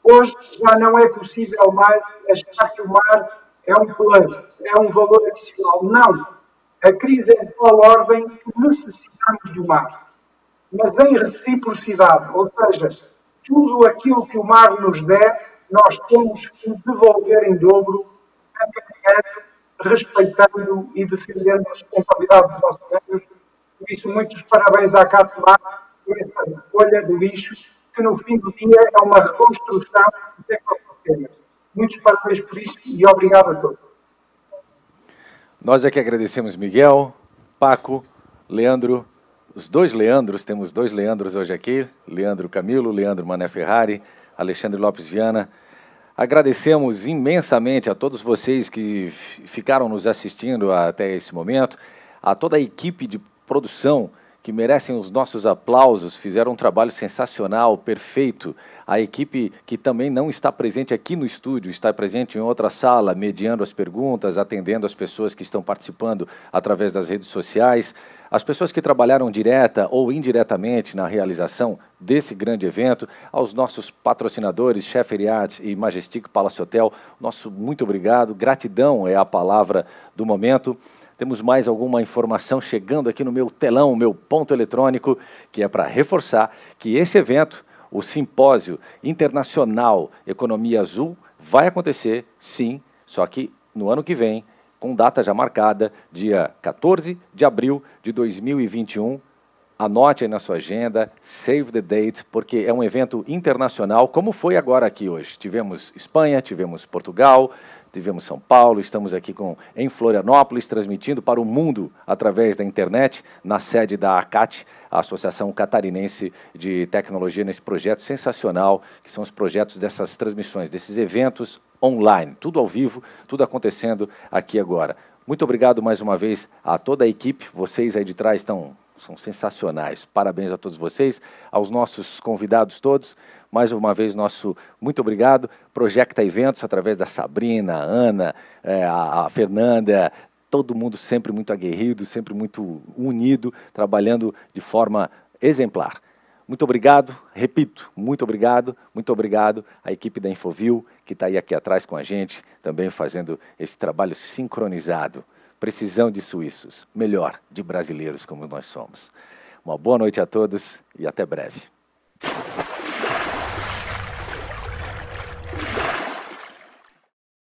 Hoje já não é possível mais achar que o mar é um plus, é um valor adicional. Não. A crise é de tal ordem que necessitamos do mar. Mas em reciprocidade, ou seja, tudo aquilo que o mar nos der, nós temos que devolver em dobro, respeitando e defendendo a sustentabilidade dos nossos oceanos. Por isso, muitos parabéns à Catomar por essa bolha de lixo, que no fim do dia é uma reconstrução dos ecossistemas. Muitos parabéns por isso e obrigado a todos. Nós é que agradecemos Miguel, Paco, Leandro, os dois Leandros, temos dois Leandros hoje aqui, Leandro Camilo, Leandro Mané Ferrari, Alexandre Lopes Viana. Agradecemos imensamente a todos vocês que ficaram nos assistindo até esse momento, a toda a equipe de produção que merecem os nossos aplausos, fizeram um trabalho sensacional, perfeito. A equipe que também não está presente aqui no estúdio, está presente em outra sala, mediando as perguntas, atendendo as pessoas que estão participando através das redes sociais. As pessoas que trabalharam direta ou indiretamente na realização desse grande evento, aos nossos patrocinadores, Chef Yachts e Majestic Palace Hotel, nosso muito obrigado. Gratidão é a palavra do momento. Temos mais alguma informação chegando aqui no meu telão, meu ponto eletrônico, que é para reforçar que esse evento, o Simpósio Internacional Economia Azul, vai acontecer sim, só que no ano que vem, com data já marcada, dia 14 de abril de 2021. Anote aí na sua agenda, save the date, porque é um evento internacional, como foi agora aqui hoje. Tivemos Espanha, tivemos Portugal, tivemos São Paulo, estamos aqui com, em Florianópolis, transmitindo para o mundo através da internet, na sede da ACAT, a Associação Catarinense de Tecnologia, nesse projeto sensacional, que são os projetos dessas transmissões, desses eventos online, tudo ao vivo, tudo acontecendo aqui agora. Muito obrigado mais uma vez a toda a equipe, vocês aí de trás estão são sensacionais. Parabéns a todos vocês, aos nossos convidados todos. Mais uma vez, nosso muito obrigado. Projecta Eventos, através da Sabrina, a Ana, a Fernanda, todo mundo sempre muito aguerrido, sempre muito unido, trabalhando de forma exemplar. Muito obrigado, repito, muito obrigado, muito obrigado à equipe da Infovil, que está aí aqui atrás com a gente, também fazendo esse trabalho sincronizado. Precisão de suíços, melhor, de brasileiros como nós somos. Uma boa noite a todos e até breve.